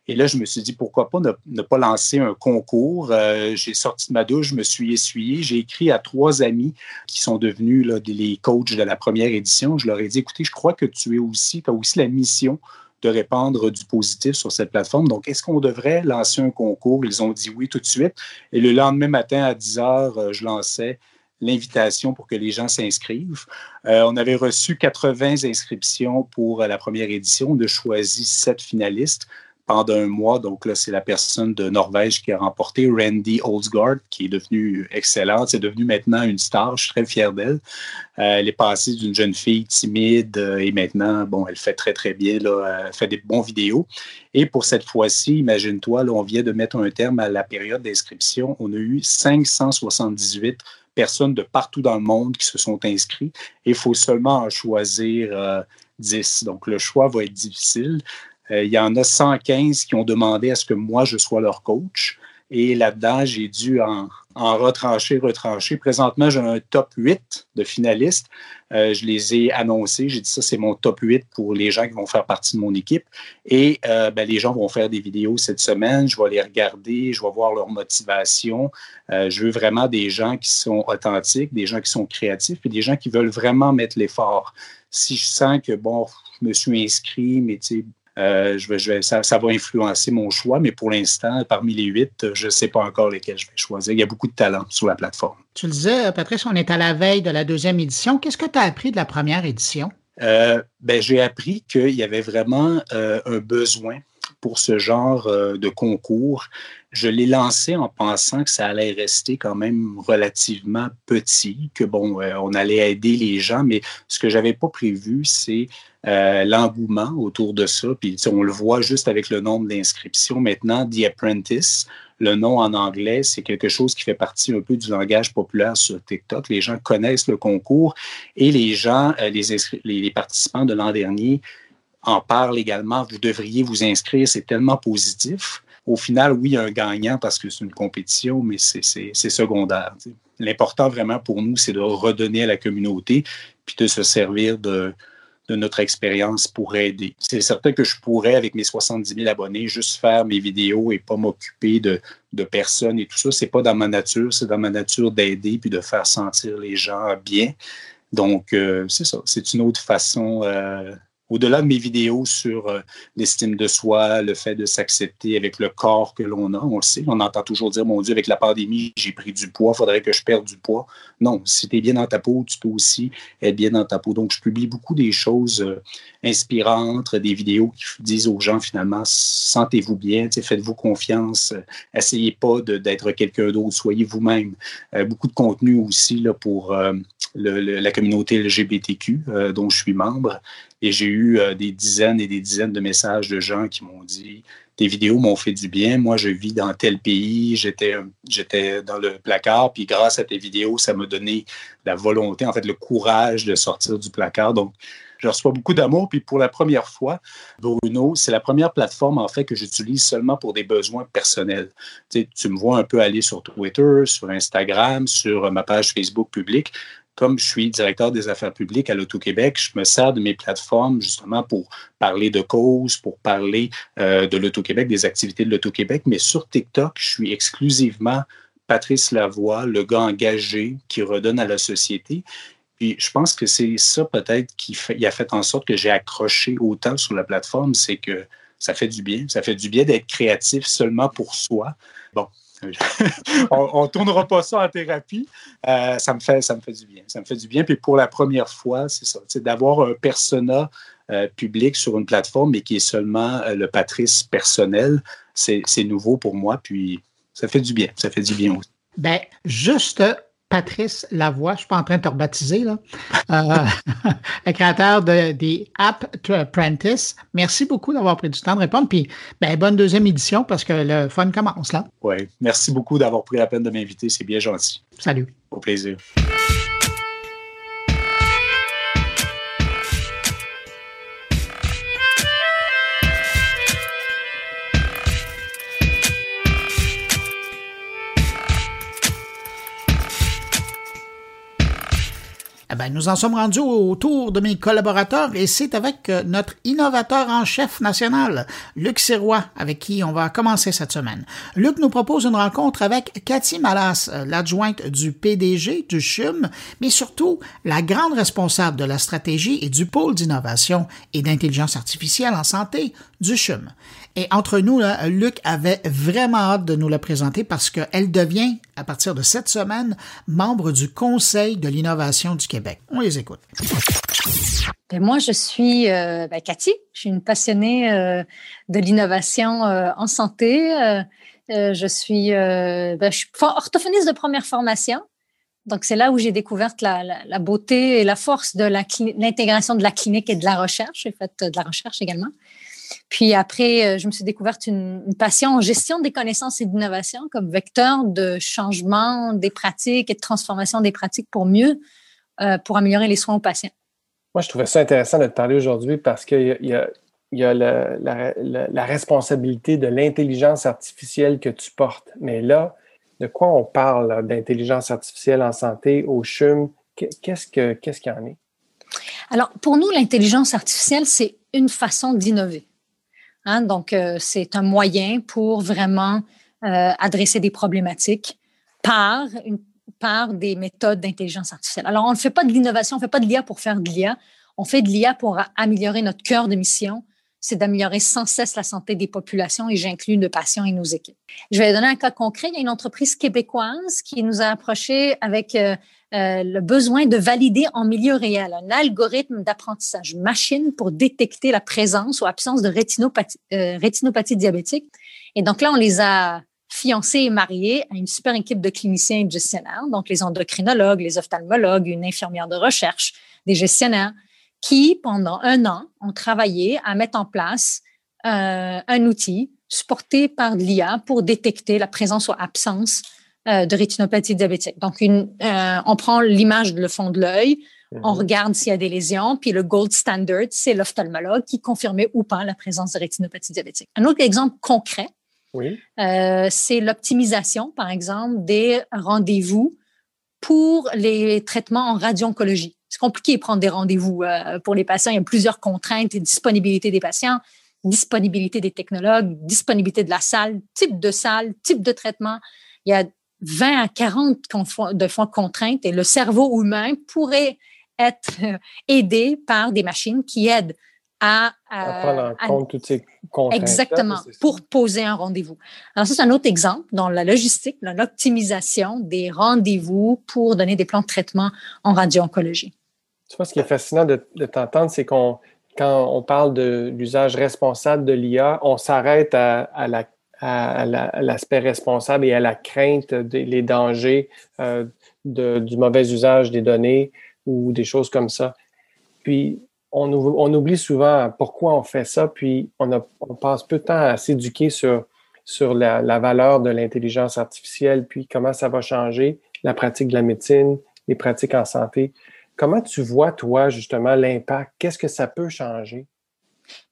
Et là, je me suis dit, pourquoi pas ne, pas lancer un concours? Euh, j'ai sorti de ma douche, je me suis essuyé. J'ai écrit à trois amis qui sont devenus les coachs de la première édition. Je leur ai dit, écoutez, je crois que tu es aussi, tu as aussi la mission de répandre du positif sur cette plateforme. Donc, est-ce qu'on devrait lancer un concours? Ils ont dit oui tout de suite. Et le lendemain matin à 10 heures, euh, je lançais l'invitation pour que les gens s'inscrivent. Euh, on avait reçu 80 inscriptions pour la première édition. On a choisi sept finalistes pendant un mois. Donc là, c'est la personne de Norvège qui a remporté, Randy Oldsgaard, qui est devenue excellente. C'est devenu maintenant une star. Je suis très fier d'elle. Euh, elle est passée d'une jeune fille timide euh, et maintenant, bon, elle fait très, très bien. Elle fait des bons vidéos. Et pour cette fois-ci, imagine-toi, là, on vient de mettre un terme à la période d'inscription. On a eu 578 personnes de partout dans le monde qui se sont inscrites. Il faut seulement en choisir 10. Euh, Donc, le choix va être difficile. Euh, il y en a 115 qui ont demandé à ce que moi, je sois leur coach. Et là-dedans, j'ai dû en, retrancher, retrancher. Présentement, j'ai un top 8 de finalistes. Euh, je les ai annoncés. J'ai dit ça, c'est mon top 8 pour les gens qui vont faire partie de mon équipe. Et euh, ben, les gens vont faire des vidéos cette semaine. Je vais les regarder. Je vais voir leur motivation. je veux vraiment des gens qui sont authentiques, des gens qui sont créatifs et des gens qui veulent vraiment mettre l'effort. Si je sens que, bon, je me suis inscrit, mais tu sais, euh, je vais, ça, va influencer mon choix, mais pour l'instant, parmi les huit, je ne sais pas encore lesquels je vais choisir. Il y a beaucoup de talent sur la plateforme. Tu le disais, Patrice, on est à la veille de la deuxième édition. Qu'est-ce que tu as appris de la première édition? Euh, ben, j'ai appris qu'il y avait vraiment euh, un besoin pour ce genre de concours. Je l'ai lancé en pensant que ça allait rester quand même relativement petit, que bon, on allait aider les gens, mais ce que j'avais pas prévu, c'est euh, l'engouement autour de ça. Puis on le voit juste avec le nombre d'inscriptions maintenant. The Apprentice, le nom en anglais, c'est quelque chose qui fait partie un peu du langage populaire sur TikTok. Les gens connaissent le concours et les gens, euh, les, les participants de l'an dernier en parlent également. Vous devriez vous inscrire, c'est tellement positif. Au final, oui, il y a un gagnant parce que c'est une compétition, mais c'est secondaire. L'important vraiment pour nous, c'est de redonner à la communauté puis de se servir de, de notre expérience pour aider. C'est certain que je pourrais, avec mes 70 000 abonnés, juste faire mes vidéos et pas m'occuper de, de, personnes et tout ça. C'est pas dans ma nature. C'est dans ma nature d'aider puis de faire sentir les gens bien. Donc, euh, c'est ça. C'est une autre façon euh, au-delà de mes vidéos sur euh, l'estime de soi, le fait de s'accepter avec le corps que l'on a, on le sait, on entend toujours dire, mon Dieu, avec la pandémie, j'ai pris du poids, il faudrait que je perde du poids. Non, si tu es bien dans ta peau, tu peux aussi être bien dans ta peau. Donc, je publie beaucoup des choses euh, inspirantes, des vidéos qui disent aux gens, finalement, sentez-vous bien, faites-vous confiance, euh, essayez pas d'être quelqu'un d'autre, soyez vous-même. beaucoup de contenu aussi pour la communauté LGBTQ, dont je suis membre. Et j'ai eu euh, des dizaines et des dizaines de messages de gens qui m'ont dit Tes vidéos m'ont fait du bien. Moi, je vis dans tel pays, j'étais, j'étais dans le placard, puis grâce à tes vidéos, ça m'a donné la volonté, en fait, le courage de sortir du placard. Donc, je reçois beaucoup d'amour. Puis pour la première fois, Bruno, c'est la première plateforme en fait que j'utilise seulement pour des besoins personnels. Tu, tu me vois un peu aller sur Twitter, sur Instagram, sur ma page Facebook publique comme je suis directeur des affaires publiques à l'Auto-Québec, je me sers de mes plateformes justement pour parler de causes, pour parler euh, de l'Auto-Québec, des activités de l'Auto-Québec. Mais sur TikTok, je suis exclusivement Patrice Lavoie, le gars engagé qui redonne à la société. Puis je pense que c'est ça peut-être qui a fait en sorte que j'ai accroché autant sur la plateforme, c'est que ça fait du bien. Ça fait du bien d'être créatif seulement pour soi. Bon, on ne tournera pas ça en thérapie. Euh, ça, me fait, ça me fait du bien. Ça me fait du bien. Puis pour la première fois, c'est ça, d'avoir un persona euh, public sur une plateforme, mais qui est seulement euh, le Patrice personnel. C'est, nouveau pour moi. Puis ça fait du bien. Ça fait du bien aussi. Ben, juste Patrice Lavoie, je ne suis pas en train de te rebaptiser, là, euh, le créateur de, des App to Apprentice. Merci beaucoup d'avoir pris du temps de répondre. Puis, ben, bonne deuxième édition parce que le fun commence là. Oui, merci beaucoup d'avoir pris la peine de m'inviter. C'est bien gentil. Salut. Au plaisir. Eh ben, nous en sommes rendus au tour de mes collaborateurs et c'est avec euh, notre innovateur en chef national, Luc Sirois, avec qui on va commencer cette semaine. Luc nous propose une rencontre avec Cathy Malas, euh, l'adjointe du PDG du CHUM, mais surtout la grande responsable de la stratégie et du pôle d'innovation et d'intelligence artificielle en santé du CHUM. Et entre nous, Luc avait vraiment hâte de nous la présenter parce qu'elle devient, à partir de cette semaine, membre du Conseil de l'innovation du Québec. On les écoute. Ben, moi, je suis euh, ben, Cathy. Je suis une passionnée euh, de l'innovation euh, en santé. je suis, ben, orthophoniste de première formation. Donc, c'est là où j'ai découvert la, beauté et la force de l'intégration de la clinique et de la recherche. J'ai fait de la recherche également. Puis après, je me suis découverte une, passion en gestion des connaissances et d'innovation comme vecteur de changement des pratiques et de transformation des pratiques pour mieux, euh, pour améliorer les soins aux patients. Moi, je trouvais ça intéressant de te parler aujourd'hui parce qu'il y y a la, la, responsabilité de l'intelligence artificielle que tu portes. Mais là, de quoi on parle d'intelligence artificielle en santé, au CHUM? Qu'est-ce qu'il qu'est-ce y en est? Alors, pour nous, l'intelligence artificielle, c'est une façon d'innover. Hein? Donc, euh, c'est un moyen pour vraiment euh, adresser des problématiques par, une, par des méthodes d'intelligence artificielle. Alors, on ne fait pas de l'innovation, on ne fait pas de l'IA pour faire de l'IA, on fait de l'IA pour améliorer notre cœur de mission, c'est d'améliorer sans cesse la santé des populations et j'inclus nos patients et nos équipes. Je vais donner un cas concret. Il y a une entreprise québécoise qui nous a approché avec euh, euh, le besoin de valider en milieu réel un algorithme d'apprentissage machine pour détecter la présence ou absence de rétinopathie, euh, rétinopathie diabétique. Et donc là, on les a fiancés et mariés à une super équipe de cliniciens et de gestionnaires, donc les endocrinologues, les ophtalmologues, une infirmière de recherche, des gestionnaires, qui, pendant un an, ont travaillé à mettre en place euh, un outil supportés par l'IA pour détecter la présence ou absence euh, de rétinopathie diabétique. Donc, une, euh, on prend l'image de le fond de l'œil, on mhm. regarde s'il y a des lésions, puis le gold standard, c'est l'ophtalmologue qui confirmait ou pas la présence de rétinopathie diabétique. Un autre exemple concret, euh, c'est l'optimisation, par exemple, des rendez-vous pour les traitements en radio-oncologie. C'est compliqué de prendre des rendez-vous euh, pour les patients. Il y a plusieurs contraintes et disponibilité des patients, disponibilité des technologues, disponibilité de la salle, type de salle, type de traitement. Il y a 20 à 40 de contraintes et le cerveau humain pourrait être aidé par des machines qui aident à, à, prendre en compte toutes ces contraintes. Exactement, pour poser un rendez-vous. Alors ça, c'est un autre exemple dans la logistique, dans l'optimisation des rendez-vous pour donner des plans de traitement en radio-oncologie. Tu vois, ce qui est fascinant de, t'entendre, c'est qu'on quand on parle de l'usage responsable de l'IA, on s'arrête à, à, la, à, l'aspect responsable et à la crainte des dangers euh, de, du mauvais usage des données ou des choses comme ça. Puis, on, oublie souvent pourquoi on fait ça, puis on, passe peu de temps à s'éduquer sur, la, valeur de l'intelligence artificielle, puis comment ça va changer la pratique de la médecine, les pratiques en santé. Comment tu vois, toi, justement, l'impact? Qu'est-ce que ça peut changer?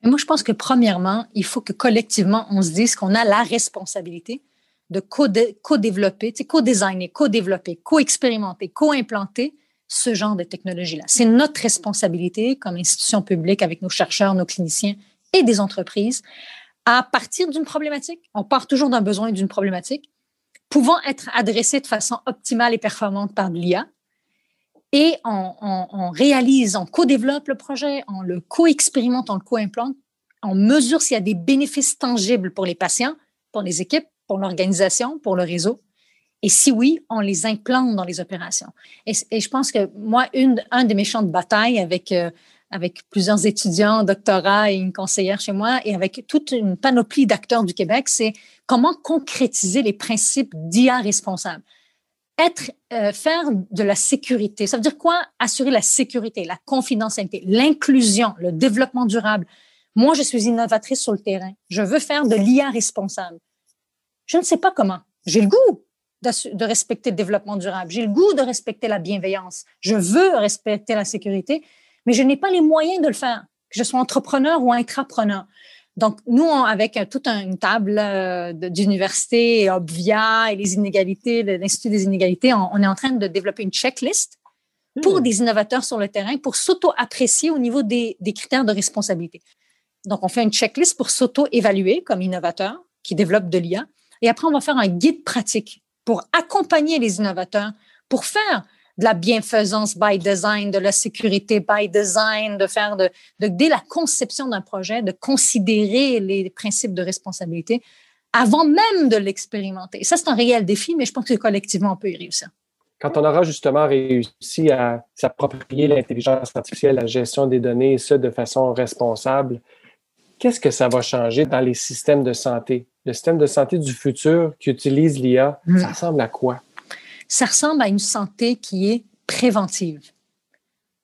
Moi, je pense que premièrement, il faut que collectivement, on se dise qu'on a la responsabilité de co-développer, co-designer, co-développer, co-expérimenter, co-implanter ce genre de technologie-là. C'est notre responsabilité comme institution publique avec nos chercheurs, nos cliniciens et des entreprises à partir d'une problématique. On part toujours d'un besoin et d'une problématique, pouvant être adressée de façon optimale et performante par l'IA. Et on, réalise, on co-développe le projet, on le co-expérimente, on le co-implante, on mesure s'il y a des bénéfices tangibles pour les patients, pour les équipes, pour l'organisation, pour le réseau. Et si oui, on les implante dans les opérations. Et, je pense que moi, une, un de mes champs de bataille avec, euh, avec plusieurs étudiants, doctorat et une conseillère chez moi, et avec toute une panoplie d'acteurs du Québec, c'est comment concrétiser les principes d'IA responsable. Être, euh, faire de la sécurité. Ça veut dire quoi? Assurer la sécurité, la confidentialité, l'inclusion, le développement durable. Moi, je suis innovatrice sur le terrain. Je veux faire de l'IA responsable. Je ne sais pas comment. J'ai le goût de respecter le développement durable. J'ai le goût de respecter la bienveillance. Je veux respecter la sécurité, mais je n'ai pas les moyens de le faire, que je sois entrepreneur ou intrapreneur. Donc, nous, avec toute une table euh, d'université, Obvia et les inégalités, l'Institut des inégalités, on, est en train de développer une checklist pour hmm. des innovateurs sur le terrain pour s'auto-apprécier au niveau des, des critères de responsabilité. Donc, on fait une checklist pour s'auto-évaluer comme innovateur qui développe de l'IA. Et après, on va faire un guide pratique pour accompagner les innovateurs, pour faire de la bienfaisance by design, de la sécurité by design, de faire dès la conception d'un projet, de considérer les principes de responsabilité avant même de l'expérimenter. ça, c'est un réel défi, mais je pense que collectivement, on peut y réussir. Quand on aura justement réussi à s'approprier l'intelligence artificielle, la gestion des données, et ça de façon responsable, qu'est-ce que ça va changer dans les systèmes de santé? Le système de santé du futur qui utilise l'IA, hmm. ça ressemble à quoi? Ça ressemble à une santé qui est préventive.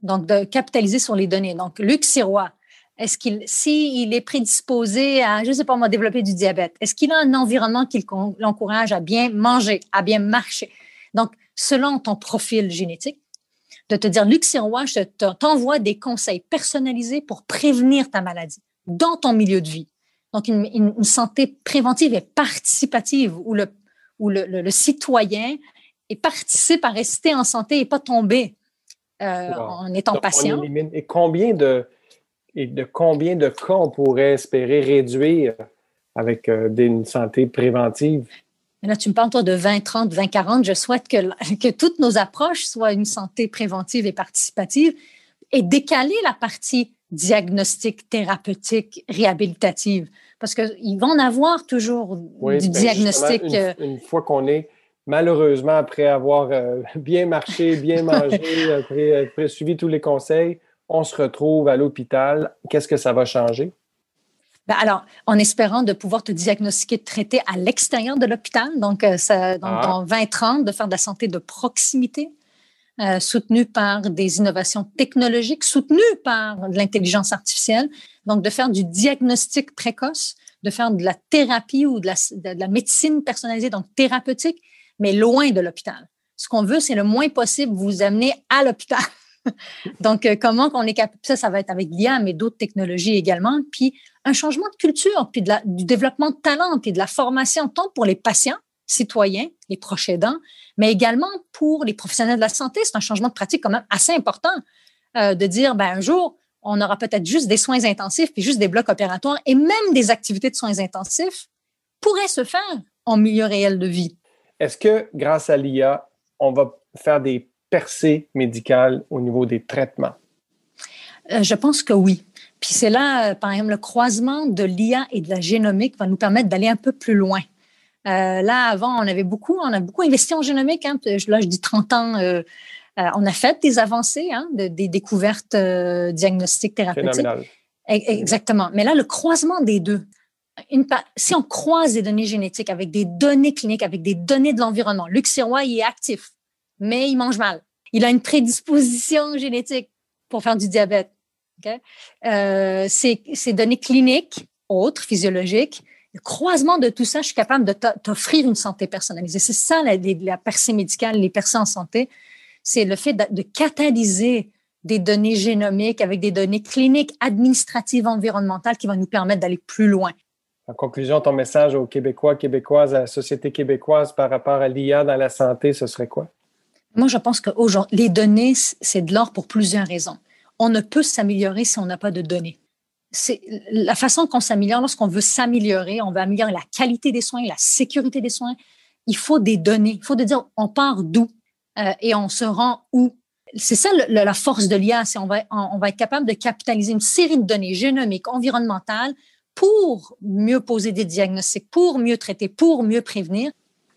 Donc, de capitaliser sur les données. Donc, Luc Sirois, est-ce qu'il, s'il est prédisposé à, je ne sais pas moi, développer du diabète, est-ce qu'il a un environnement qui l'encourage à bien manger, à bien marcher? Donc, selon ton profil génétique, de te dire, Luc Sirois, je t'envoie des conseils personnalisés pour prévenir ta maladie dans ton milieu de vie. Donc, une, santé préventive et participative où le, où le, citoyen et participe à rester en santé et pas tomber euh, en étant patient. et combien de, et de combien de cas on pourrait espérer réduire avec euh, une santé préventive? là, tu me parles, toi, de 20, 30, 20, 40. Je souhaite que, que toutes nos approches soient une santé préventive et participative et décaler la partie diagnostic, thérapeutique, réhabilitative. Parce qu'ils vont en avoir toujours du ben, diagnostic. Euh, une, fois qu'on est, malheureusement, après avoir euh, bien marché, bien mangé, après, suivi tous les conseils, on se retrouve à l'hôpital. Qu'est-ce que ça va changer? Ben alors, en espérant de pouvoir te diagnostiquer, te traiter à l'extérieur de l'hôpital, donc, euh, ça, donc ah. en 2030, de faire de la santé de proximité, euh, soutenu par des innovations technologiques, soutenu par l'intelligence artificielle. Donc, de faire du diagnostic précoce, de faire de la thérapie ou de la, de la médecine personnalisée, donc thérapeutique, mais loin de l'hôpital. Ce qu'on veut, c'est le moins possible vous amener à l'hôpital. Donc, euh, comment qu'on est capable, ça, ça va être avec l'IA, mais d'autres technologies également, puis un changement de culture, puis du développement de talent, puis de la formation, tant pour les patients, citoyens, les proches aidants, mais également pour les professionnels de la santé. C'est un changement de pratique quand même assez important euh, de dire, ben, un jour, on aura peut-être juste des soins intensifs, puis juste des blocs opératoires, et même des activités de soins intensifs pourraient se faire en milieu réel de vie. Est-ce que grâce à l'IA, on va faire des percée médicale au niveau des traitements? Euh, je pense que oui. Puis c'est là, euh, par exemple, le croisement de l'IA et de la génomique va nous permettre d'aller un peu plus loin. Euh, là, avant, on avait beaucoup, on a beaucoup investi en génomique. Hein. Là, je dis 30 ans. on a fait des avancées, hein, des découvertes diagnostiques thérapeutiques. Phénoménal. Exactement. Mais là, le croisement des deux. Une, si on croise des données génétiques avec des données cliniques, avec des données de l'environnement, Luc Sirois, il est actif mais il mange mal. Il a une prédisposition génétique pour faire du diabète. Euh, ces, données cliniques, autres, physiologiques, le croisement de tout ça, je suis capable de t'offrir une santé personnalisée. C'est ça la, la percée médicale, les percées en santé. C'est le fait de, de, catalyser des données génomiques avec des données cliniques, administratives, environnementales qui vont nous permettre d'aller plus loin. En conclusion, ton message aux Québécois, Québécoises, à la société québécoise par rapport à l'IA dans la santé, ce serait quoi? Moi, je pense que les données, c'est de l'or pour plusieurs raisons. On ne peut s'améliorer si on n'a pas de données. C'est la façon qu'on s'améliore lorsqu'on veut s'améliorer, on veut améliorer la qualité des soins, la sécurité des soins. Il faut des données. Il faut de dire on part d'où euh, et on se rend où. C'est ça la force de l'IA, c'est on va, on va être capable de capitaliser une série de données génomiques, environnementales pour mieux poser des diagnostics, pour mieux traiter, pour mieux prévenir.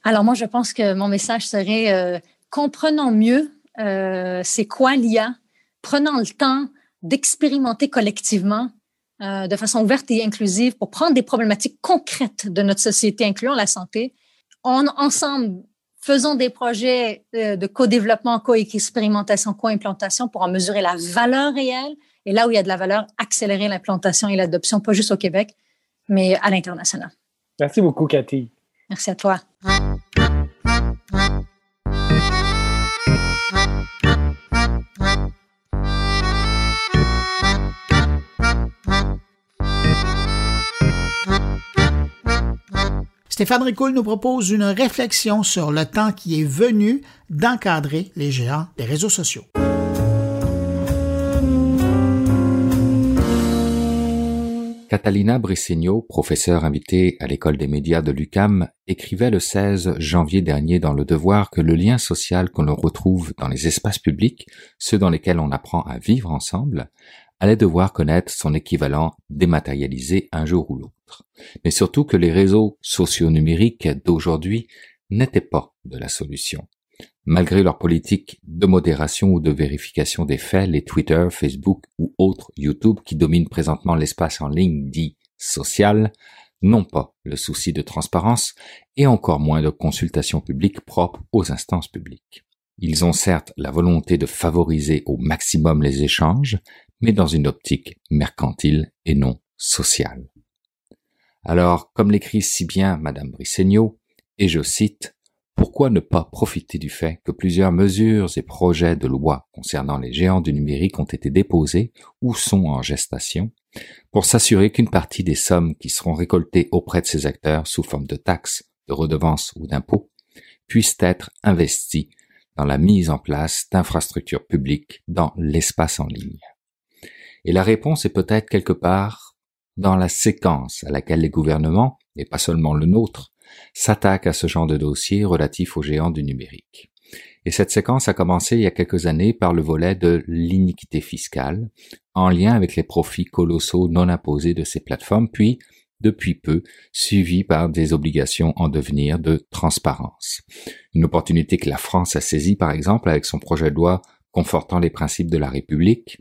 Alors moi, je pense que mon message serait euh, comprenons mieux euh, c'est quoi l'IA, prenant le temps d'expérimenter collectivement euh, de façon ouverte et inclusive pour prendre des problématiques concrètes de notre société, incluant la santé. On, ensemble, faisons des projets euh, de co-développement, co-expérimentation, co-implantation pour en mesurer la valeur réelle. Et là où il y a de la valeur, accélérer l'implantation et l'adoption, pas juste au Québec, mais à l'international. Merci beaucoup, Cathy. Merci à toi. Stéphane Ricoul nous propose une réflexion sur le temps qui est venu d'encadrer les géants des réseaux sociaux. Catalina Brisegno, professeure invitée à l'école des médias de l'UCAM, écrivait le 16 janvier dernier dans Le Devoir que le lien social que l'on retrouve dans les espaces publics, ceux dans lesquels on apprend à vivre ensemble, allait devoir connaître son équivalent dématérialisé un jour ou l'autre. Mais surtout que les réseaux sociaux numériques d'aujourd'hui n'étaient pas de la solution. Malgré leur politique de modération ou de vérification des faits, les Twitter, Facebook ou autres YouTube qui dominent présentement l'espace en ligne dit social n'ont pas le souci de transparence et encore moins de consultation publique propre aux instances publiques. Ils ont certes la volonté de favoriser au maximum les échanges, mais dans une optique mercantile et non sociale. Alors, comme l'écrit si bien Madame Brissegno, et je cite, pourquoi ne pas profiter du fait que plusieurs mesures et projets de loi concernant les géants du numérique ont été déposés ou sont en gestation pour s'assurer qu'une partie des sommes qui seront récoltées auprès de ces acteurs sous forme de taxes, de redevances ou d'impôts puissent être investies dans la mise en place d'infrastructures publiques dans l'espace en ligne. Et la réponse est peut-être quelque part dans la séquence à laquelle les gouvernements, et pas seulement le nôtre, s'attaquent à ce genre de dossier relatif aux géants du numérique. Et cette séquence a commencé il y a quelques années par le volet de l'iniquité fiscale, en lien avec les profits colossaux non imposés de ces plateformes, puis, depuis peu, suivi par des obligations en devenir de transparence. Une opportunité que la France a saisie, par exemple, avec son projet de loi confortant les principes de la République,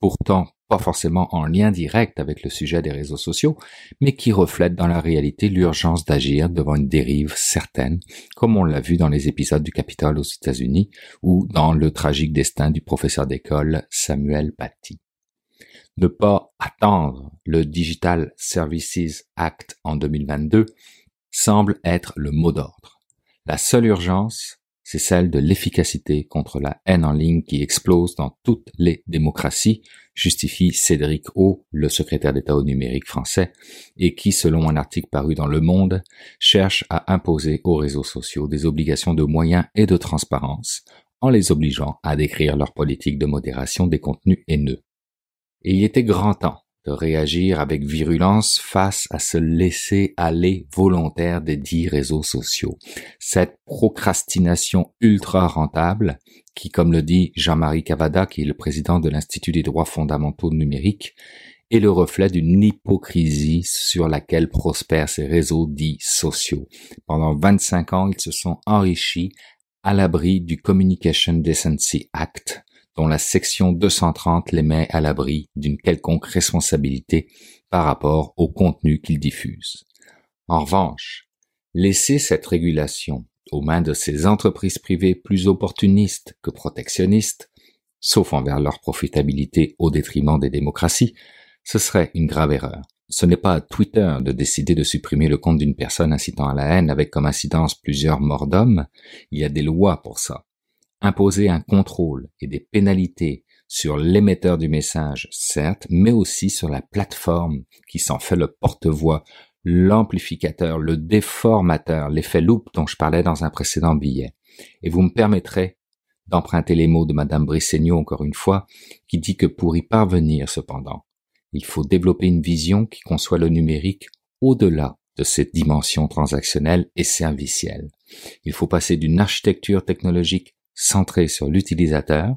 pourtant pas forcément en lien direct avec le sujet des réseaux sociaux, mais qui reflète dans la réalité l'urgence d'agir devant une dérive certaine, comme on l'a vu dans les épisodes du Capitole aux États-Unis ou dans le tragique destin du professeur d'école Samuel Paty. Ne pas attendre le Digital Services Act en 2022 semble être le mot d'ordre. La seule urgence, c'est celle de l'efficacité contre la haine en ligne qui explose dans toutes les démocraties, justifie Cédric O, le secrétaire d'État au numérique français, et qui, selon un article paru dans Le Monde, cherche à imposer aux réseaux sociaux des obligations de moyens et de transparence en les obligeant à décrire leur politique de modération des contenus haineux. Et il était grand temps de réagir avec virulence face à ce laisser aller volontaire des dix réseaux sociaux. Cette procrastination ultra rentable qui, comme le dit Jean-Marie Cavada, qui est le président de l'Institut des droits fondamentaux numériques, est le reflet d'une hypocrisie sur laquelle prospèrent ces réseaux dits sociaux. Pendant 25 ans, ils se sont enrichis à l'abri du Communication Decency Act, la section 230 les met à l'abri d'une quelconque responsabilité par rapport au contenu qu'ils diffusent. En revanche, laisser cette régulation aux mains de ces entreprises privées plus opportunistes que protectionnistes, sauf envers leur profitabilité au détriment des démocraties, ce serait une grave erreur. Ce n'est pas à Twitter de décider de supprimer le compte d'une personne incitant à la haine avec comme incidence plusieurs morts d'hommes. Il y a des lois pour ça. Imposer un contrôle et des pénalités sur l'émetteur du message, certes, mais aussi sur la plateforme qui s'en fait le porte-voix, l'amplificateur, le déformateur, l'effet loop dont je parlais dans un précédent billet. Et vous me permettrez d'emprunter les mots de Madame Brissegno encore une fois, qui dit que pour y parvenir cependant, il faut développer une vision qui conçoit le numérique au-delà de cette dimension transactionnelle et servicielle. Il faut passer d'une architecture technologique centrée sur l'utilisateur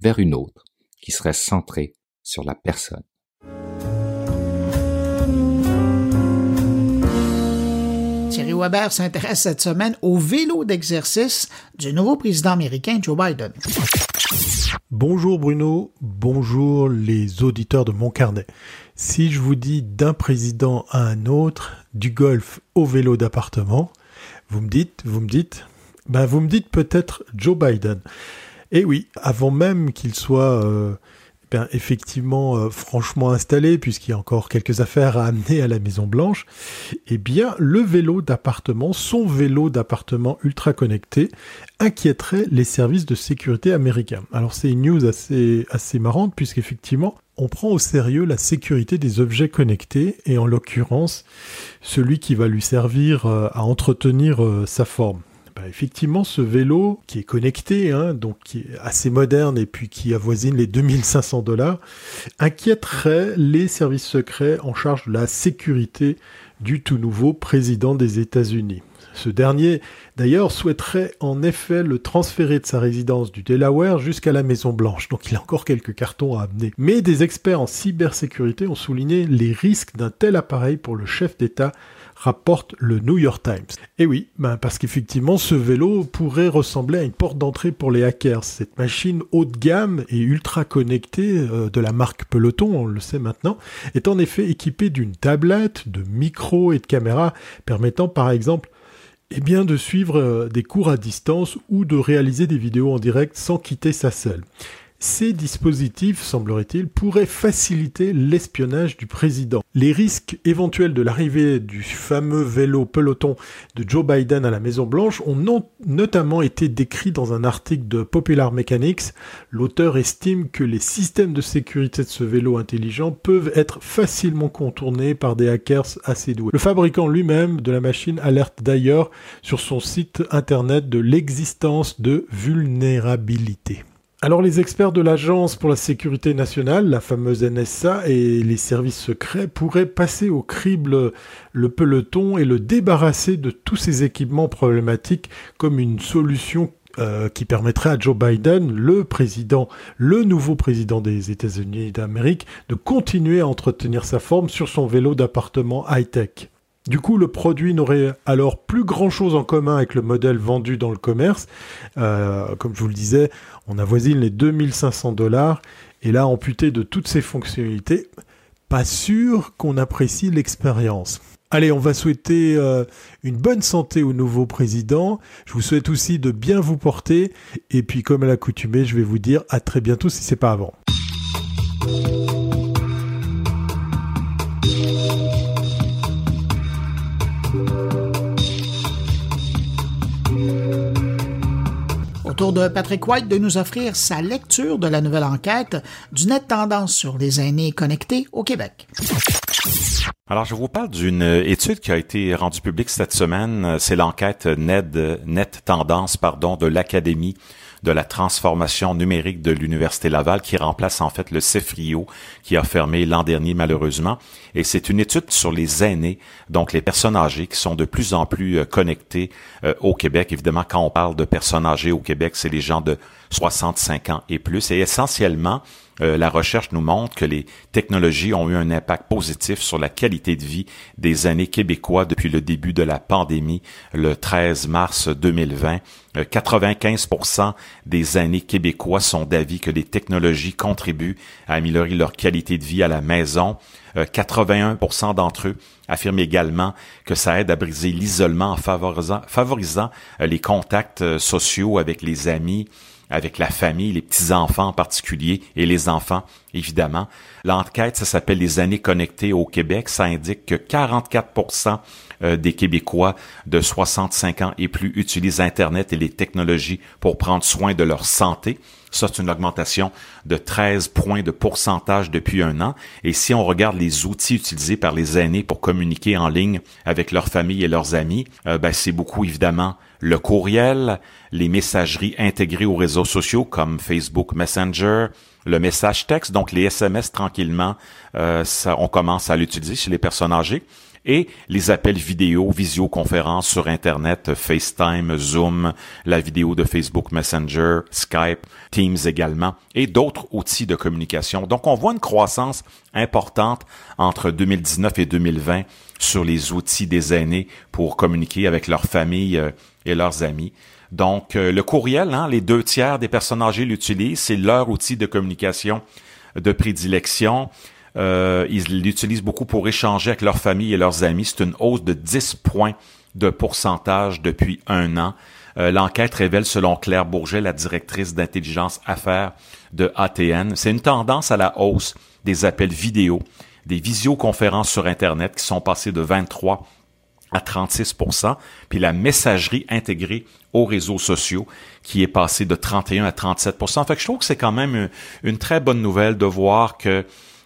vers une autre qui serait centrée sur la personne. Thierry Weber s'intéresse cette semaine au vélo d'exercice du nouveau président américain Joe Biden. Bonjour Bruno, bonjour les auditeurs de mon carnet. Si je vous dis d'un président à un autre, du golf au vélo d'appartement, vous me dites, vous me dites, ben vous me dites peut-être Joe Biden. Et oui, avant même qu'il soit euh, ben, effectivement euh, franchement installé, puisqu'il y a encore quelques affaires à amener à la Maison Blanche, eh bien le vélo d'appartement, son vélo d'appartement ultra connecté, inquiéterait les services de sécurité américains. Alors c'est une news assez assez marrante, puisqu'effectivement on prend au sérieux la sécurité des objets connectés et en l'occurrence celui qui va lui servir euh, à entretenir sa forme. Bah, effectivement, ce vélo qui est connecté, hein, donc qui est assez moderne et puis qui avoisine les 2500 dollars, inquiéterait les services secrets en charge de la sécurité du tout nouveau président des États-Unis. Ce dernier, d'ailleurs, souhaiterait en effet le transférer de sa résidence du Delaware jusqu'à la Maison Blanche, donc il a encore quelques cartons à amener. Mais des experts en cybersécurité ont souligné les risques d'un tel appareil pour le chef d'État rapporte le New York Times. Et oui, ben parce qu'effectivement, ce vélo pourrait ressembler à une porte d'entrée pour les hackers. Cette machine haut de gamme et ultra connectée euh, de la marque Peloton, on le sait maintenant, est en effet équipée d'une tablette, de micros et de caméras permettant par exemple eh bien, de suivre euh, des cours à distance ou de réaliser des vidéos en direct sans quitter sa selle. Ces dispositifs, semblerait-il, pourraient faciliter l'espionnage du président. Les risques éventuels de l'arrivée du fameux vélo peloton de Joe Biden à la Maison Blanche ont notamment été décrits dans un article de Popular Mechanics. L'auteur estime que les systèmes de sécurité de ce vélo intelligent peuvent être facilement contournés par des hackers assez doués. Le fabricant lui-même de la machine alerte d'ailleurs sur son site internet de l'existence de vulnérabilités. Alors les experts de l'Agence pour la sécurité nationale, la fameuse NSA, et les services secrets pourraient passer au crible le peloton et le débarrasser de tous ces équipements problématiques comme une solution euh, qui permettrait à Joe Biden, le président, le nouveau président des États-Unis d'Amérique, de continuer à entretenir sa forme sur son vélo d'appartement high-tech. Du coup, le produit n'aurait alors plus grand-chose en commun avec le modèle vendu dans le commerce. Euh, comme je vous le disais, on avoisine les 2500 dollars. Et là, amputé de toutes ces fonctionnalités, pas sûr qu'on apprécie l'expérience. Allez, on va souhaiter euh, une bonne santé au nouveau président. Je vous souhaite aussi de bien vous porter. Et puis, comme à l'accoutumée, je vais vous dire à très bientôt si c'est pas avant. De Patrick White de nous offrir sa lecture de la nouvelle enquête du Net Tendance sur les aînés connectés au Québec. Alors, je vous parle d'une étude qui a été rendue publique cette semaine. C'est l'enquête Net Tendance, pardon, de l'Académie de la transformation numérique de l'Université Laval qui remplace en fait le CEFRIO qui a fermé l'an dernier malheureusement. Et c'est une étude sur les aînés, donc les personnes âgées qui sont de plus en plus euh, connectées euh, au Québec. Évidemment, quand on parle de personnes âgées au Québec, c'est les gens de 65 ans et plus. Et essentiellement, euh, la recherche nous montre que les technologies ont eu un impact positif sur la qualité de vie des années québécois depuis le début de la pandémie, le 13 mars 2020. 95% euh, des années québécois sont d'avis que les technologies contribuent à améliorer leur qualité de vie à la maison. 81% euh, d'entre eux affirment également que ça aide à briser l'isolement en favorisant, favorisant les contacts sociaux avec les amis, avec la famille, les petits-enfants en particulier et les enfants, évidemment. L'enquête, ça s'appelle les années connectées au Québec. Ça indique que 44% euh, des Québécois de 65 ans et plus utilisent Internet et les technologies pour prendre soin de leur santé. Ça, c'est une augmentation de 13 points de pourcentage depuis un an. Et si on regarde les outils utilisés par les aînés pour communiquer en ligne avec leur famille et leurs amis, euh, ben, c'est beaucoup évidemment le courriel, les messageries intégrées aux réseaux sociaux comme Facebook Messenger, le message texte, donc les SMS tranquillement, euh, on commence à l'utiliser chez les personnes âgées et les appels vidéo, visioconférences sur Internet, FaceTime, Zoom, la vidéo de Facebook Messenger, Skype, Teams également, et d'autres outils de communication. Donc, on voit une croissance importante entre 2019 et 2020 sur les outils des aînés pour communiquer avec leur famille euh, et leurs amis. Donc, euh, le courriel, hein, les deux tiers des personnes âgées l'utilisent, c'est leur outil de communication de prédilection. Euh, ils l'utilisent beaucoup pour échanger avec leur famille et leurs amis. C'est une hausse de 10 points de pourcentage depuis un an. Euh, l'enquête révèle, selon Claire Bourget, la directrice d'intelligence affaires de ATN, c'est une tendance à la hausse des appels vidéo, des visioconférences sur Internet qui sont passées de 23 à 36% puis la messagerie intégrée aux réseaux sociaux qui est passée de 31 à 37% Fait que je trouve que c'est quand même une, très bonne nouvelle de voir que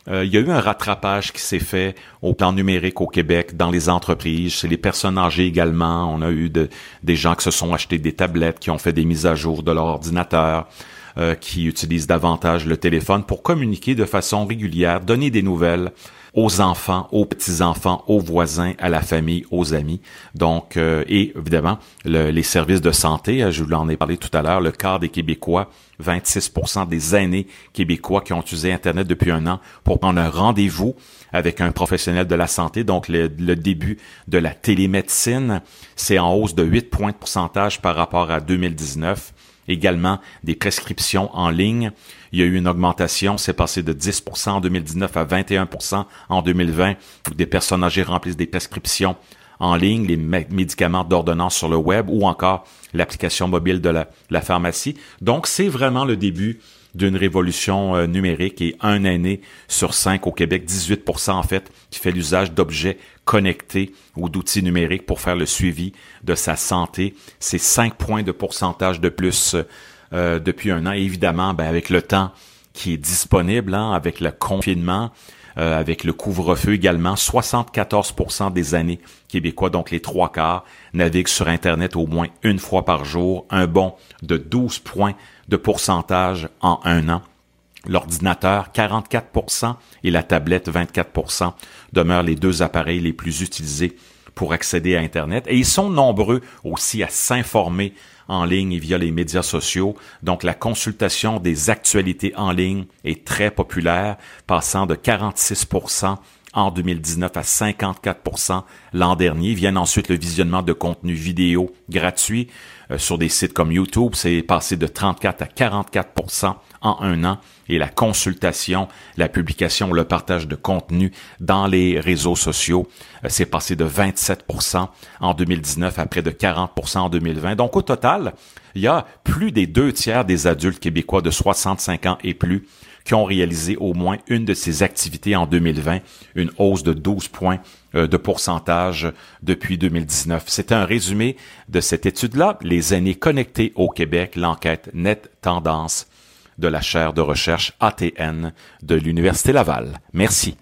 euh, il y a eu un rattrapage qui s'est fait au plan numérique au Québec, dans les entreprises, chez les personnes âgées également. On a eu des gens qui se sont achetés des tablettes, qui ont fait des mises à jour de leur ordinateur, euh, qui utilisent davantage le téléphone pour communiquer de façon régulière, donner des nouvelles aux enfants, aux petits-enfants, aux voisins, à la famille, aux amis. Donc, euh, et évidemment, les services de santé, je vous en ai parlé tout à l'heure, le quart des Québécois 26% des aînés québécois qui ont utilisé Internet depuis un an pour prendre un rendez-vous avec un professionnel de la santé. Donc, le, début de la télémédecine, c'est en hausse de 8 points de pourcentage par rapport à 2019. Également, des prescriptions en ligne. Il y a eu une augmentation, c'est passé de 10% en 2019 à 21% en 2020. Des personnes âgées remplissent des prescriptions en ligne, les médicaments d'ordonnance sur le web ou encore l'application mobile de la, pharmacie. Donc, c'est vraiment le début d'une révolution euh, numérique et un aîné sur cinq au Québec, 18% en fait, qui fait l'usage d'objets connectés ou d'outils numériques pour faire le suivi de sa santé. C'est cinq points de pourcentage de plus euh, depuis un an. évidemment, ben, avec le temps qui est disponible, hein, avec le confinement, euh, avec le couvre-feu également. 74% des années québécois, donc les trois quarts, naviguent sur Internet au moins une fois par jour, un bond de 12 points de pourcentage en un an. L'ordinateur, 44% et la tablette, 24% demeurent les deux appareils les plus utilisés pour accéder à Internet. Et ils sont nombreux aussi à s'informer en ligne et via les médias sociaux. Donc la consultation des actualités en ligne est très populaire, passant de 46% en 2019 à 54% l'an dernier. Viennent ensuite le visionnement de contenu vidéo gratuit euh, sur des sites comme YouTube. C'est passé de 34 à 44 en un an. Et la consultation, la publication, le partage de contenu dans les réseaux sociaux, euh, c'est passé de 27 en 2019 à près de 40 en 2020. Donc au total, il y a plus des deux tiers des adultes québécois de 65 ans et plus qui ont réalisé au moins une de ces activités en 2020, une hausse de 12 points euh, de pourcentage depuis 2019. C'est un résumé de cette étude-là, Les années connectées au Québec, l'enquête Net Tendance de la chaire de recherche ATN de l'Université Laval. Merci.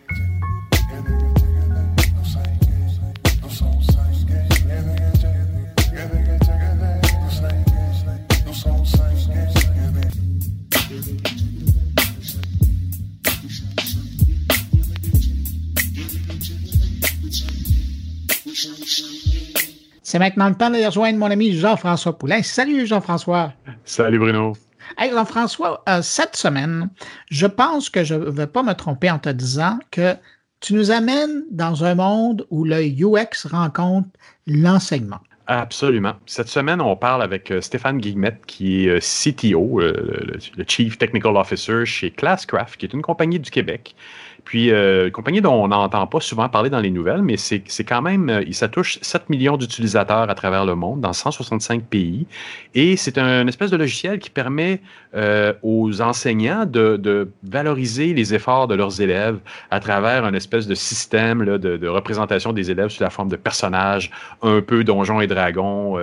C'est maintenant le temps de rejoindre mon ami Jean-François Poulain. Salut Jean-François. Salut Bruno. Hey Jean-François, euh, cette semaine, je pense que je ne vais pas me tromper en te disant que tu nous amènes dans un monde où le UX rencontre l'enseignement. Absolument. Cette semaine, on parle avec euh, Stéphane Guillemette, qui est euh, CTO, le Chief Technical Officer chez Classcraft, qui est une compagnie du Québec puis, euh, une compagnie dont on n'entend pas souvent parler dans les nouvelles, mais c'est quand même, euh, ça touche 7 millions d'utilisateurs à travers le monde, dans 165 pays. Et c'est un espèce de logiciel qui permet euh, aux enseignants de, valoriser les efforts de leurs élèves à travers un espèce de système de, représentation des élèves sous la forme de personnages, un peu donjons et dragons,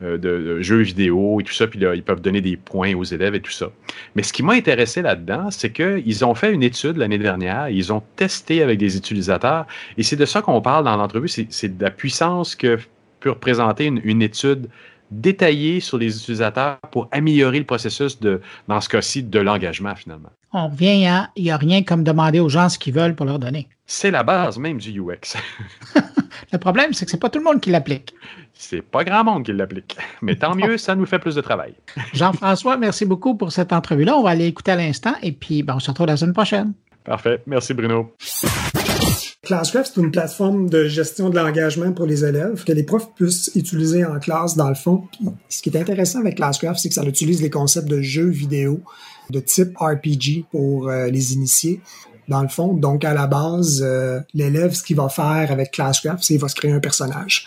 de, jeux vidéo et tout ça. Puis là, ils peuvent donner des points aux élèves et tout ça. Mais ce qui m'a intéressé là-dedans, c'est qu'ils ont fait une étude l'année dernière. Ont testé avec des utilisateurs. Et c'est de ça qu'on parle dans l'entrevue. C'est de la puissance que peut représenter une, étude détaillée sur les utilisateurs pour améliorer le processus de, dans ce cas-ci, de l'engagement finalement. On revient à, il n'y a rien comme demander aux gens ce qu'ils veulent pour leur donner. C'est la base même du UX. le problème, c'est que c'est pas tout le monde qui l'applique. C'est pas grand monde qui l'applique. Mais tant mieux, ça nous fait plus de travail. Jean-François, merci beaucoup pour cette entrevue-là. On va aller écouter à l'instant et puis ben, on se retrouve la semaine prochaine. Parfait. Merci, Bruno. Classcraft, c'est une plateforme de gestion de l'engagement pour les élèves que les profs puissent utiliser en classe, dans le fond. ce qui est intéressant avec Classcraft, c'est que ça utilise les concepts de jeux vidéo de type RPG pour euh, les initiés dans le fond. Donc, à la base, euh, l'élève, ce qu'il va faire avec Classcraft, c'est qu'il va se créer un personnage.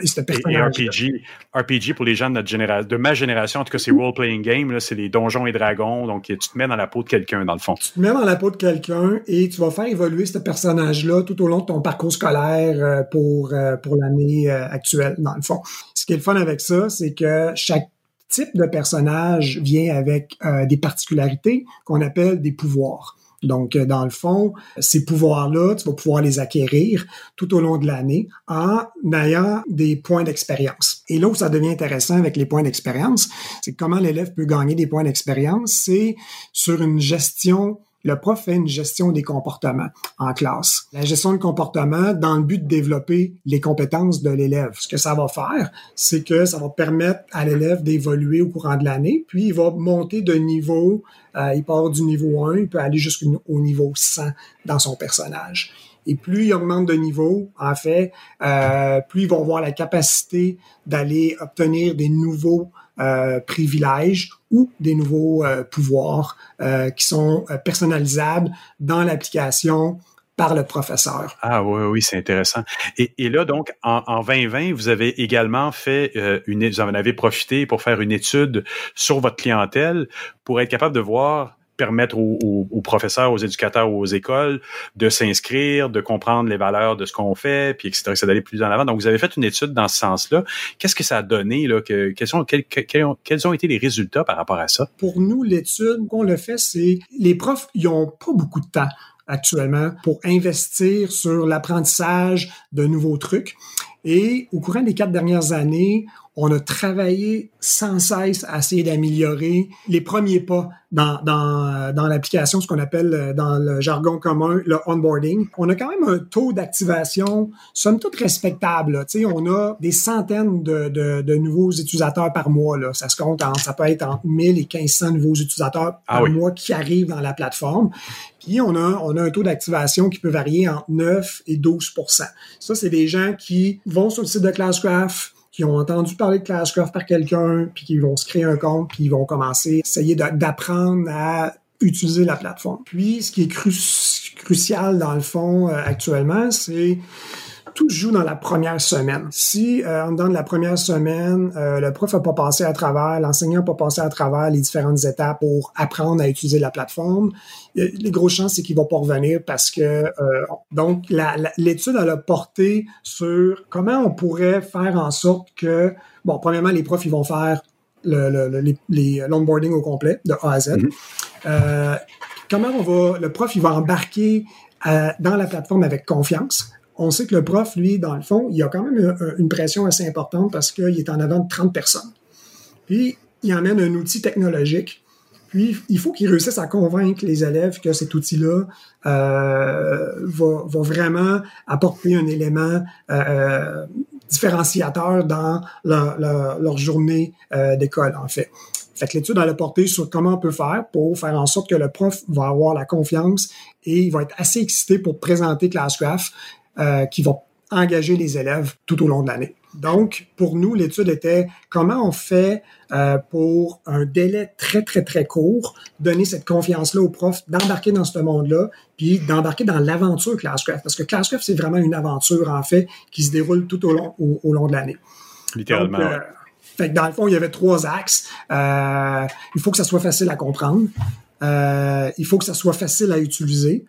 Et, RPG, RPG, pour les gens de, notre génération, de ma génération, en tout cas, c'est role-playing game, c'est les donjons et dragons. Donc, tu te mets dans la peau de quelqu'un, dans le fond. Tu te mets dans la peau de quelqu'un et tu vas faire évoluer ce personnage-là tout au long de ton parcours scolaire euh, pour, euh, pour l'année actuelle, dans le fond. Ce qui est le fun avec ça, c'est que chaque type de personnage vient avec des particularités qu'on appelle des pouvoirs. Donc, euh, dans le fond, ces pouvoirs-là, tu vas pouvoir les acquérir tout au long de l'année en ayant des points d'expérience. Et là où ça devient intéressant avec les points d'expérience, c'est comment l'élève peut gagner des points d'expérience, c'est sur une gestion le prof fait une gestion des comportements en classe. La gestion de comportement dans le but de développer les compétences de l'élève. Ce que ça va faire, c'est que ça va permettre à l'élève d'évoluer au courant de l'année, puis il va monter de niveau, euh, il part du niveau 1, il peut aller jusqu'au niveau 100 dans son personnage. Et plus il augmente de niveau, en fait, euh, plus ils vont avoir la capacité d'aller obtenir des nouveaux euh, privilèges ou des nouveaux euh, pouvoirs euh, qui sont personnalisables dans l'application par le professeur. Ah oui, oui, c'est intéressant. Et, là, donc, en, en, 2020, vous avez également fait une, vous en avez profité pour faire une étude sur votre clientèle pour être capable de voir permettre aux, professeurs, aux éducateurs aux écoles de s'inscrire, de comprendre les valeurs de ce qu'on fait, puis etc., c'est d'aller plus en avant. Donc, vous avez fait une étude dans ce sens-là. Qu'est-ce que ça a donné? Là, que, quels, sont, quels, quels, ont été les résultats par rapport à ça? Pour nous, l'étude qu'on le fait, c'est les profs, ils n'ont pas beaucoup de temps actuellement pour investir sur l'apprentissage de nouveaux trucs. Et au courant des quatre dernières années, on a travaillé sans cesse à essayer d'améliorer les premiers pas dans, dans, dans l'application, ce qu'on appelle euh, dans le jargon commun le onboarding. On a quand même un taux d'activation, somme toute respectable. sais, On a des centaines de, de, de, nouveaux utilisateurs par mois. Là. Ça se compte, en, ça peut être entre 1000 et 1500 nouveaux utilisateurs ah par mois qui arrivent dans la plateforme. Puis on a, on a un taux d'activation qui peut varier entre 9 et 12% Ça, c'est des gens qui vont sur le site de Classcraft, qui ont entendu parler de Classcraft par quelqu'un, puis qui vont se créer un compte, puis ils vont commencer à essayer d'apprendre à utiliser la plateforme. Puis, ce qui est crucial dans le fond euh, actuellement, c'est tout se joue dans la première semaine. Si euh, en dedans de la première semaine, euh, le prof n'a pas passé à travers, l'enseignant n'a pas passé à travers les différentes étapes pour apprendre à utiliser la plateforme, les grosses chances c'est qu'il va pas revenir parce que euh, donc l'étude elle a porté sur comment on pourrait faire en sorte que bon premièrement les profs ils vont faire le, les, l'onboarding au complet de A à Z. Mm-hmm. Comment on va le prof il va embarquer dans la plateforme avec confiance on sait que le prof, lui, dans le fond, il a quand même une pression assez importante parce qu'il est en avant de 30 personnes. Puis, il amène un outil technologique. Puis, il faut qu'il réussisse à convaincre les élèves que cet outil-là euh, va, vraiment apporter un élément euh, euh, différenciateur dans leur, journée d'école, en fait. Fait que l'étude, elle a porté sur comment on peut faire pour faire en sorte que le prof va avoir la confiance et il va être assez excité pour présenter Classcraft euh, qui vont engager les élèves tout au long de l'année. Donc, pour nous, l'étude était comment on fait euh, pour un délai très, très, très court, donner cette confiance-là aux profs, d'embarquer dans ce monde-là, puis d'embarquer dans l'aventure Classcraft. Parce que Classcraft, c'est vraiment une aventure, en fait, qui se déroule tout au long, au, long de l'année. Littéralement. Euh, fait que dans le fond, il y avait trois axes. Euh, il faut que ça soit facile à comprendre. Euh, il faut que ça soit facile à utiliser.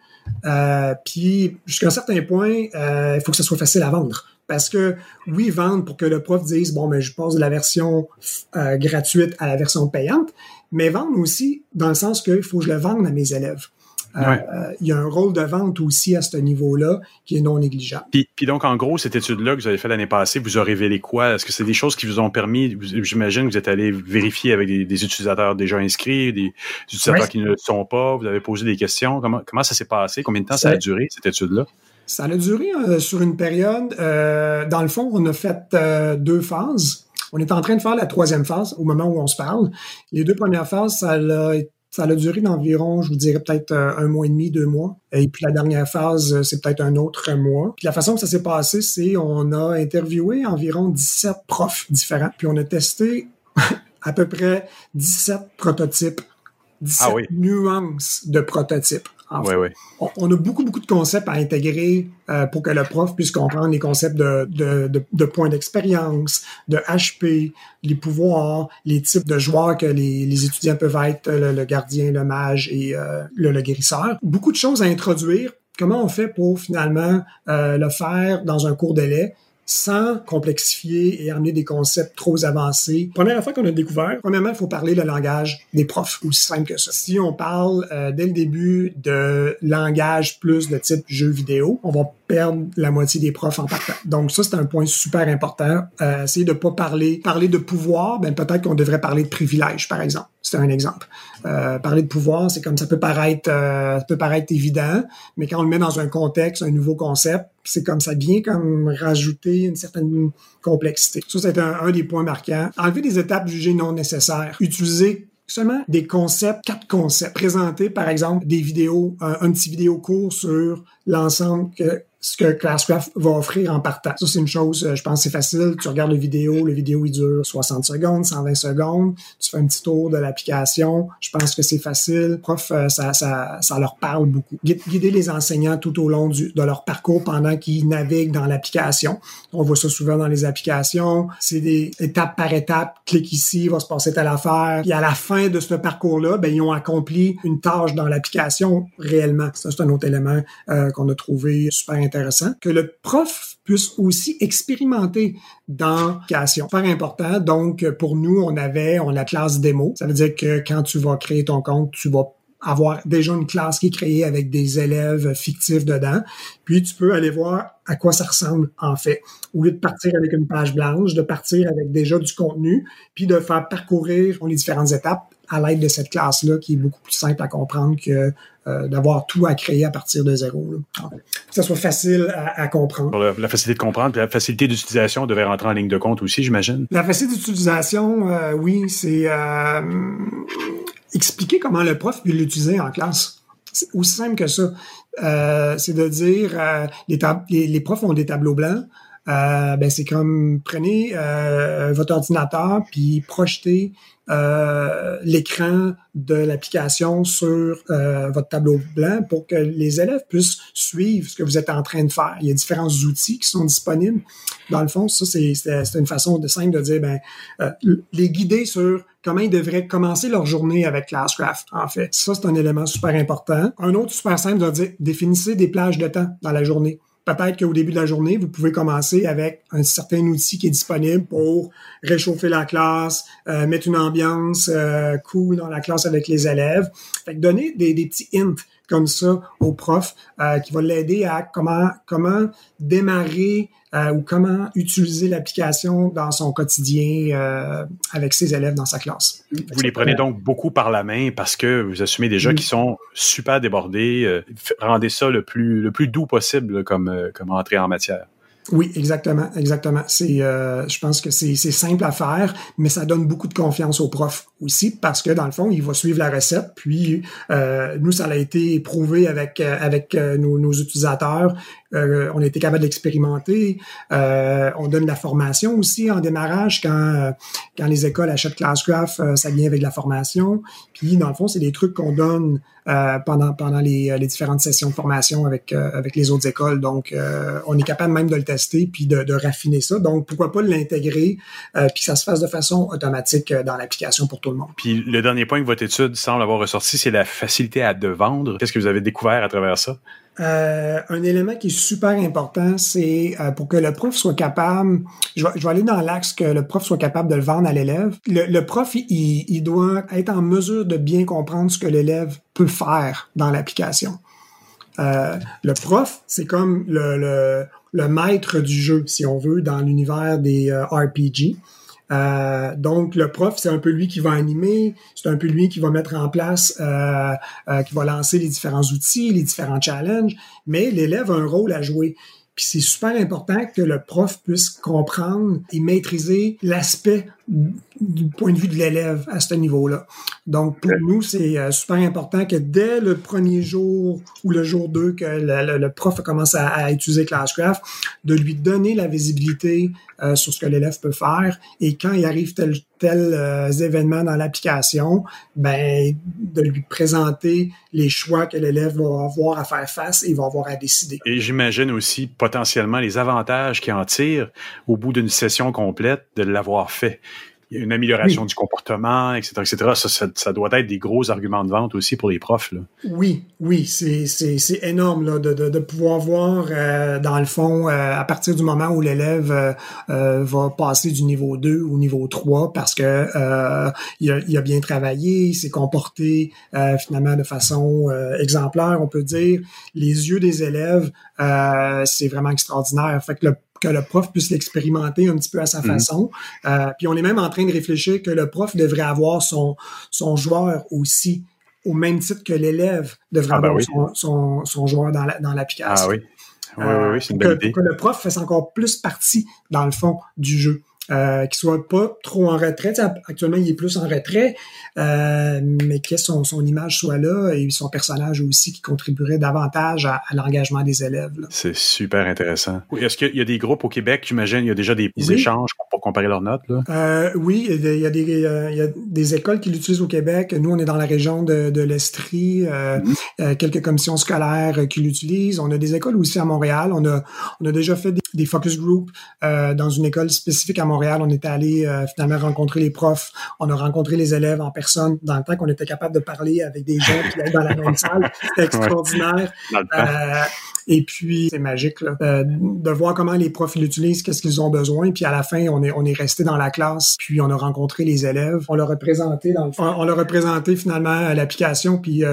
Euh, puis jusqu'à un certain point, euh, il faut que ce soit facile à vendre. Parce que oui, vendre pour que le prof dise bon, mais je passe de la version gratuite à la version payante, mais vendre aussi dans le sens qu'il faut que je le vende à mes élèves. Euh, il y a un rôle de vente aussi à ce niveau-là qui est non négligeable. Puis, puis, donc, en gros, cette étude-là que vous avez fait l'année passée, vous a révélé quoi? Est-ce que c'est des choses qui vous ont permis, j'imagine que vous êtes allé vérifier avec des, utilisateurs déjà inscrits, des utilisateurs qui ne le sont pas, vous avez posé des questions. Comment, comment ça s'est passé? Combien de temps ça, a duré, cette étude-là? Ça a duré euh, sur une période. Euh, dans le fond, on a fait deux phases. On est en train de faire la troisième phase au moment où on se parle. Les deux premières phases, ça a été ça a duré d'environ, je vous dirais peut-être euh, un mois et demi, deux mois. Et puis la dernière phase, euh, c'est peut-être un autre mois. Puis la façon que ça s'est passé, c'est on a interviewé environ 17 profs différents, puis on a testé à peu près 17 prototypes, 17 ah nuances de prototypes. On, a beaucoup, beaucoup de concepts à intégrer euh, pour que le prof puisse comprendre les concepts de, de, points d'expérience, de HP, les pouvoirs, les types de joueurs que les, étudiants peuvent être, le, gardien, le mage et euh, le, le, guérisseur. Beaucoup de choses à introduire. Comment on fait pour finalement euh, le faire dans un cours délai? Sans complexifier et amener des concepts trop avancés. Première fois qu'on a découvert, premièrement, il faut parler le langage des profs, aussi simple que ça. Si on parle euh, dès le début de langage plus de type jeu vidéo, on va perdre la moitié des profs en partant. Donc ça, c'est un point super important. Euh, essayer de pas parler, parler de pouvoir, ben peut-être qu'on devrait parler de privilège, par exemple. C'est un exemple. Euh, parler de pouvoir, c'est comme ça peut paraître, euh, peut paraître évident, mais quand on le met dans un contexte, un nouveau concept, c'est comme ça vient comme rajouter une certaine complexité. Ça, c'est un, un des points marquants. Enlever des étapes jugées non nécessaires. Utiliser seulement des concepts, quatre concepts. Présenter, par exemple, des vidéos, un, un petit vidéo court sur l'ensemble que ce que Classcraft va offrir en partant. Ça, c'est une chose, euh, je pense, c'est facile. Tu regardes la vidéo, le vidéo, il dure 60 secondes, 120 secondes. Tu fais un petit tour de l'application. Je pense que c'est facile. Prof, euh, ça, ça, ça leur parle beaucoup. Guider les enseignants tout au long du, de leur parcours pendant qu'ils naviguent dans l'application. On voit ça souvent dans les applications. C'est des étapes par étape. Clique ici, il va se passer telle affaire. Puis à la fin de ce parcours-là, ben, ils ont accompli une tâche dans l'application réellement. Ça, c'est un autre élément euh, qu'on a trouvé super intéressant que le prof puisse aussi expérimenter dans l'application. Super important. Donc, pour nous, on avait, on la classe démo. Ça veut dire que quand tu vas créer ton compte, tu vas avoir déjà une classe qui est créée avec des élèves fictifs dedans. Puis tu peux aller voir à quoi ça ressemble en fait. Au lieu de partir avec une page blanche, de partir avec déjà du contenu, puis de faire parcourir les différentes étapes à l'aide de cette classe-là qui est beaucoup plus simple à comprendre que euh, d'avoir tout à créer à partir de zéro. Là. que ça soit facile à, comprendre. la, facilité de comprendre, puis la facilité d'utilisation devait rentrer en ligne de compte aussi, j'imagine. La facilité d'utilisation, euh, oui, c'est euh, expliquer comment le prof peut l'utiliser en classe. C'est aussi simple que ça. c'est de dire, les, les, profs ont des tableaux blancs, euh, ben c'est comme prenez euh, votre ordinateur puis projetez euh, l'écran de l'application sur euh, votre tableau blanc pour que les élèves puissent suivre ce que vous êtes en train de faire. Il y a différents outils qui sont disponibles. Dans le fond, ça, c'est une façon de simple de dire, ben, euh, les guider sur comment ils devraient commencer leur journée avec Classcraft, en fait. Ça, c'est un élément super important. Un autre super simple de dire, définissez des plages de temps dans la journée peut-être qu'au début de la journée, vous pouvez commencer avec un certain outil qui est disponible pour réchauffer la classe, euh, mettre une ambiance euh, cool dans la classe avec les élèves. Fait donner des, des petits hints comme ça au prof euh, qui va l'aider à comment comment démarrer euh, ou comment utiliser l'application dans son quotidien euh, avec ses élèves dans sa classe. Vous les prenez donc beaucoup par la main parce que vous assumez déjà qu'ils sont super débordés. rendez ça le plus le plus doux possible comme comme entrée en matière. Oui, exactement, exactement. C'est, euh, je pense que c'est, simple à faire, mais ça donne beaucoup de confiance au prof aussi parce que dans le fond, il va suivre la recette. Puis euh, nous, ça a été prouvé avec euh, avec nos, nos utilisateurs. On a été capable d'expérimenter. on donne de la formation aussi en démarrage quand quand les écoles achètent Classcraft, ça vient avec de la formation. Puis dans le fond, c'est des trucs qu'on donne euh, pendant pendant les, euh, les, différentes sessions de formation avec euh, avec les autres écoles. Donc, on est capable même de le tester puis de, de raffiner ça. Donc, pourquoi pas l'intégrer puis ça se fasse de façon automatique dans l'application pour tout le monde. Puis le dernier point que votre étude semble avoir ressorti, c'est la facilité à de vendre. Qu'est-ce que vous avez découvert à travers ça? Euh, un élément qui est super important, c'est euh, pour que le prof soit capable, je vais, aller dans l'axe que le prof soit capable de le vendre à l'élève. Le, prof, il, doit être en mesure de bien comprendre ce que l'élève peut faire dans l'application. Euh, le prof, c'est comme le, maître du jeu, si on veut, dans l'univers des RPG. Euh, donc, le prof, c'est un peu lui qui va animer, c'est un peu lui qui va mettre en place, euh, euh, qui va lancer les différents outils, les différents challenges, mais l'élève a un rôle à jouer. Puis c'est super important que le prof puisse comprendre et maîtriser l'aspect du point de vue de l'élève à ce niveau-là. Donc, pour nous, c'est euh, super important que dès le premier jour ou le jour 2 que le, prof commence à, à, utiliser Classcraft, de lui donner la visibilité euh, sur ce que l'élève peut faire et quand il arrive tel tel euh, événement dans l'application, ben de lui présenter les choix que l'élève va avoir à faire face et va avoir à décider. Et j'imagine aussi potentiellement les avantages qu'il en tire au bout d'une session complète de l'avoir fait une amélioration du comportement, etc., etc. Ça, ça, doit être des gros arguments de vente aussi pour les profs. Là. Oui, oui, c'est énorme là, de, de, de, pouvoir voir, euh, dans le fond, euh, à partir du moment où l'élève euh, va passer du niveau 2 au niveau 3 parce que il a, il, a, bien travaillé, il s'est comporté finalement de façon exemplaire, on peut dire. Les yeux des élèves, c'est vraiment extraordinaire. Fait que le que le prof puisse l'expérimenter un petit peu à sa mhm. façon. Euh, puis on est même en train de réfléchir que le prof devrait avoir son, son joueur aussi au même titre que l'élève devrait ah, ben avoir son, son, joueur dans l'application. ah oui. Oui, oui, oui c'est une bonne idée. que le prof fasse encore plus partie, dans le fond, du jeu euh, qu'il soit pas trop en retrait. actuellement, il est plus en retrait, euh, mais que son, son image soit là et son personnage aussi qui contribuerait davantage à, l'engagement des élèves. C'est super intéressant. Est-ce qu'il y a des groupes au Québec, j'imagine, il y a déjà des, échanges pour comparer leurs notes? Là? Euh, oui, il y, a des, il y a des écoles qui l'utilisent au Québec. Nous, on est dans la région de, de l'Estrie, euh, mm-hmm. euh, quelques commissions scolaires qui l'utilisent. On a des écoles aussi à Montréal. On a, on a déjà fait des, des focus groups dans une école spécifique à Montréal Montréal, on était allé euh, finalement rencontrer les profs, on a rencontré les élèves en personne dans le temps qu'on était capable de parler avec des gens qui étaient dans la même salle. C'était extraordinaire. Euh, et puis, c'est magique euh, de voir comment les profs l'utilisent, qu'est-ce qu'ils ont besoin. Puis à la fin, on est, on est resté dans la classe, puis on a rencontré les élèves. On leur a présenté, dans le on, on leur a présenté finalement l'application, puis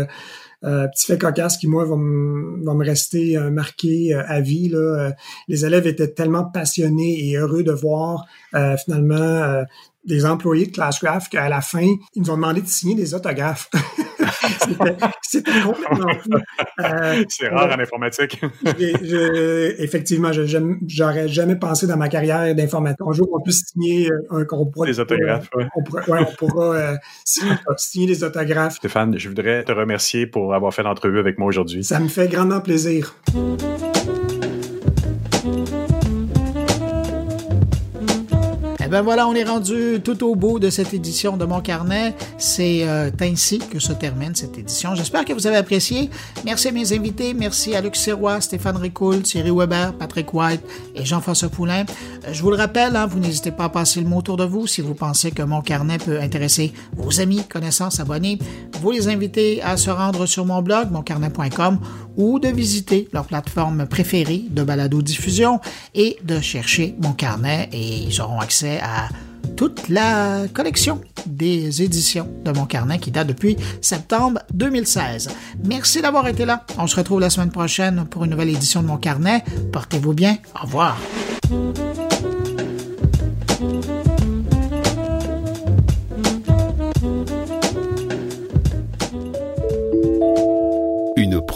euh, petit fait cocasse qui, moi, va, me rester euh, marqué euh, à vie. Là. les élèves étaient tellement passionnés et heureux de voir finalement des employés de Classcraft qu'à la fin, ils nous ont demandé de signer des autographes. C'était complètement fou. Euh, c'est rare en informatique. effectivement, j'aurais jamais pensé dans ma carrière d'informatique. Un jour, on peut signer euh, un contrat. Des autographes, oui. On pourra, ouais, on pourra euh, signer, des autographes. Stéphane, je voudrais te remercier pour avoir fait l'entrevue avec moi aujourd'hui. Ça me fait grandement plaisir. Ben voilà, on est rendu tout au bout de cette édition de mon carnet. C'est euh, ainsi que se termine cette édition. J'espère que vous avez apprécié. Merci à mes invités. Merci à Luc Sirois, Stéphane Ricoul, Thierry Weber, Patrick White et Jean-François Poulain. Euh, je vous le rappelle, hein, vous n'hésitez pas à passer le mot autour de vous si vous pensez que mon carnet peut intéresser vos amis, connaissances, abonnés. Vous les invitez à se rendre sur mon blog, moncarnet.com, ou de visiter leur plateforme préférée de balado-diffusion et de chercher mon carnet et ils auront accès à toute la collection des éditions de mon carnet qui date depuis septembre 2016. Merci d'avoir été là. On se retrouve la semaine prochaine pour une nouvelle édition de mon carnet. Portez-vous bien. Au revoir.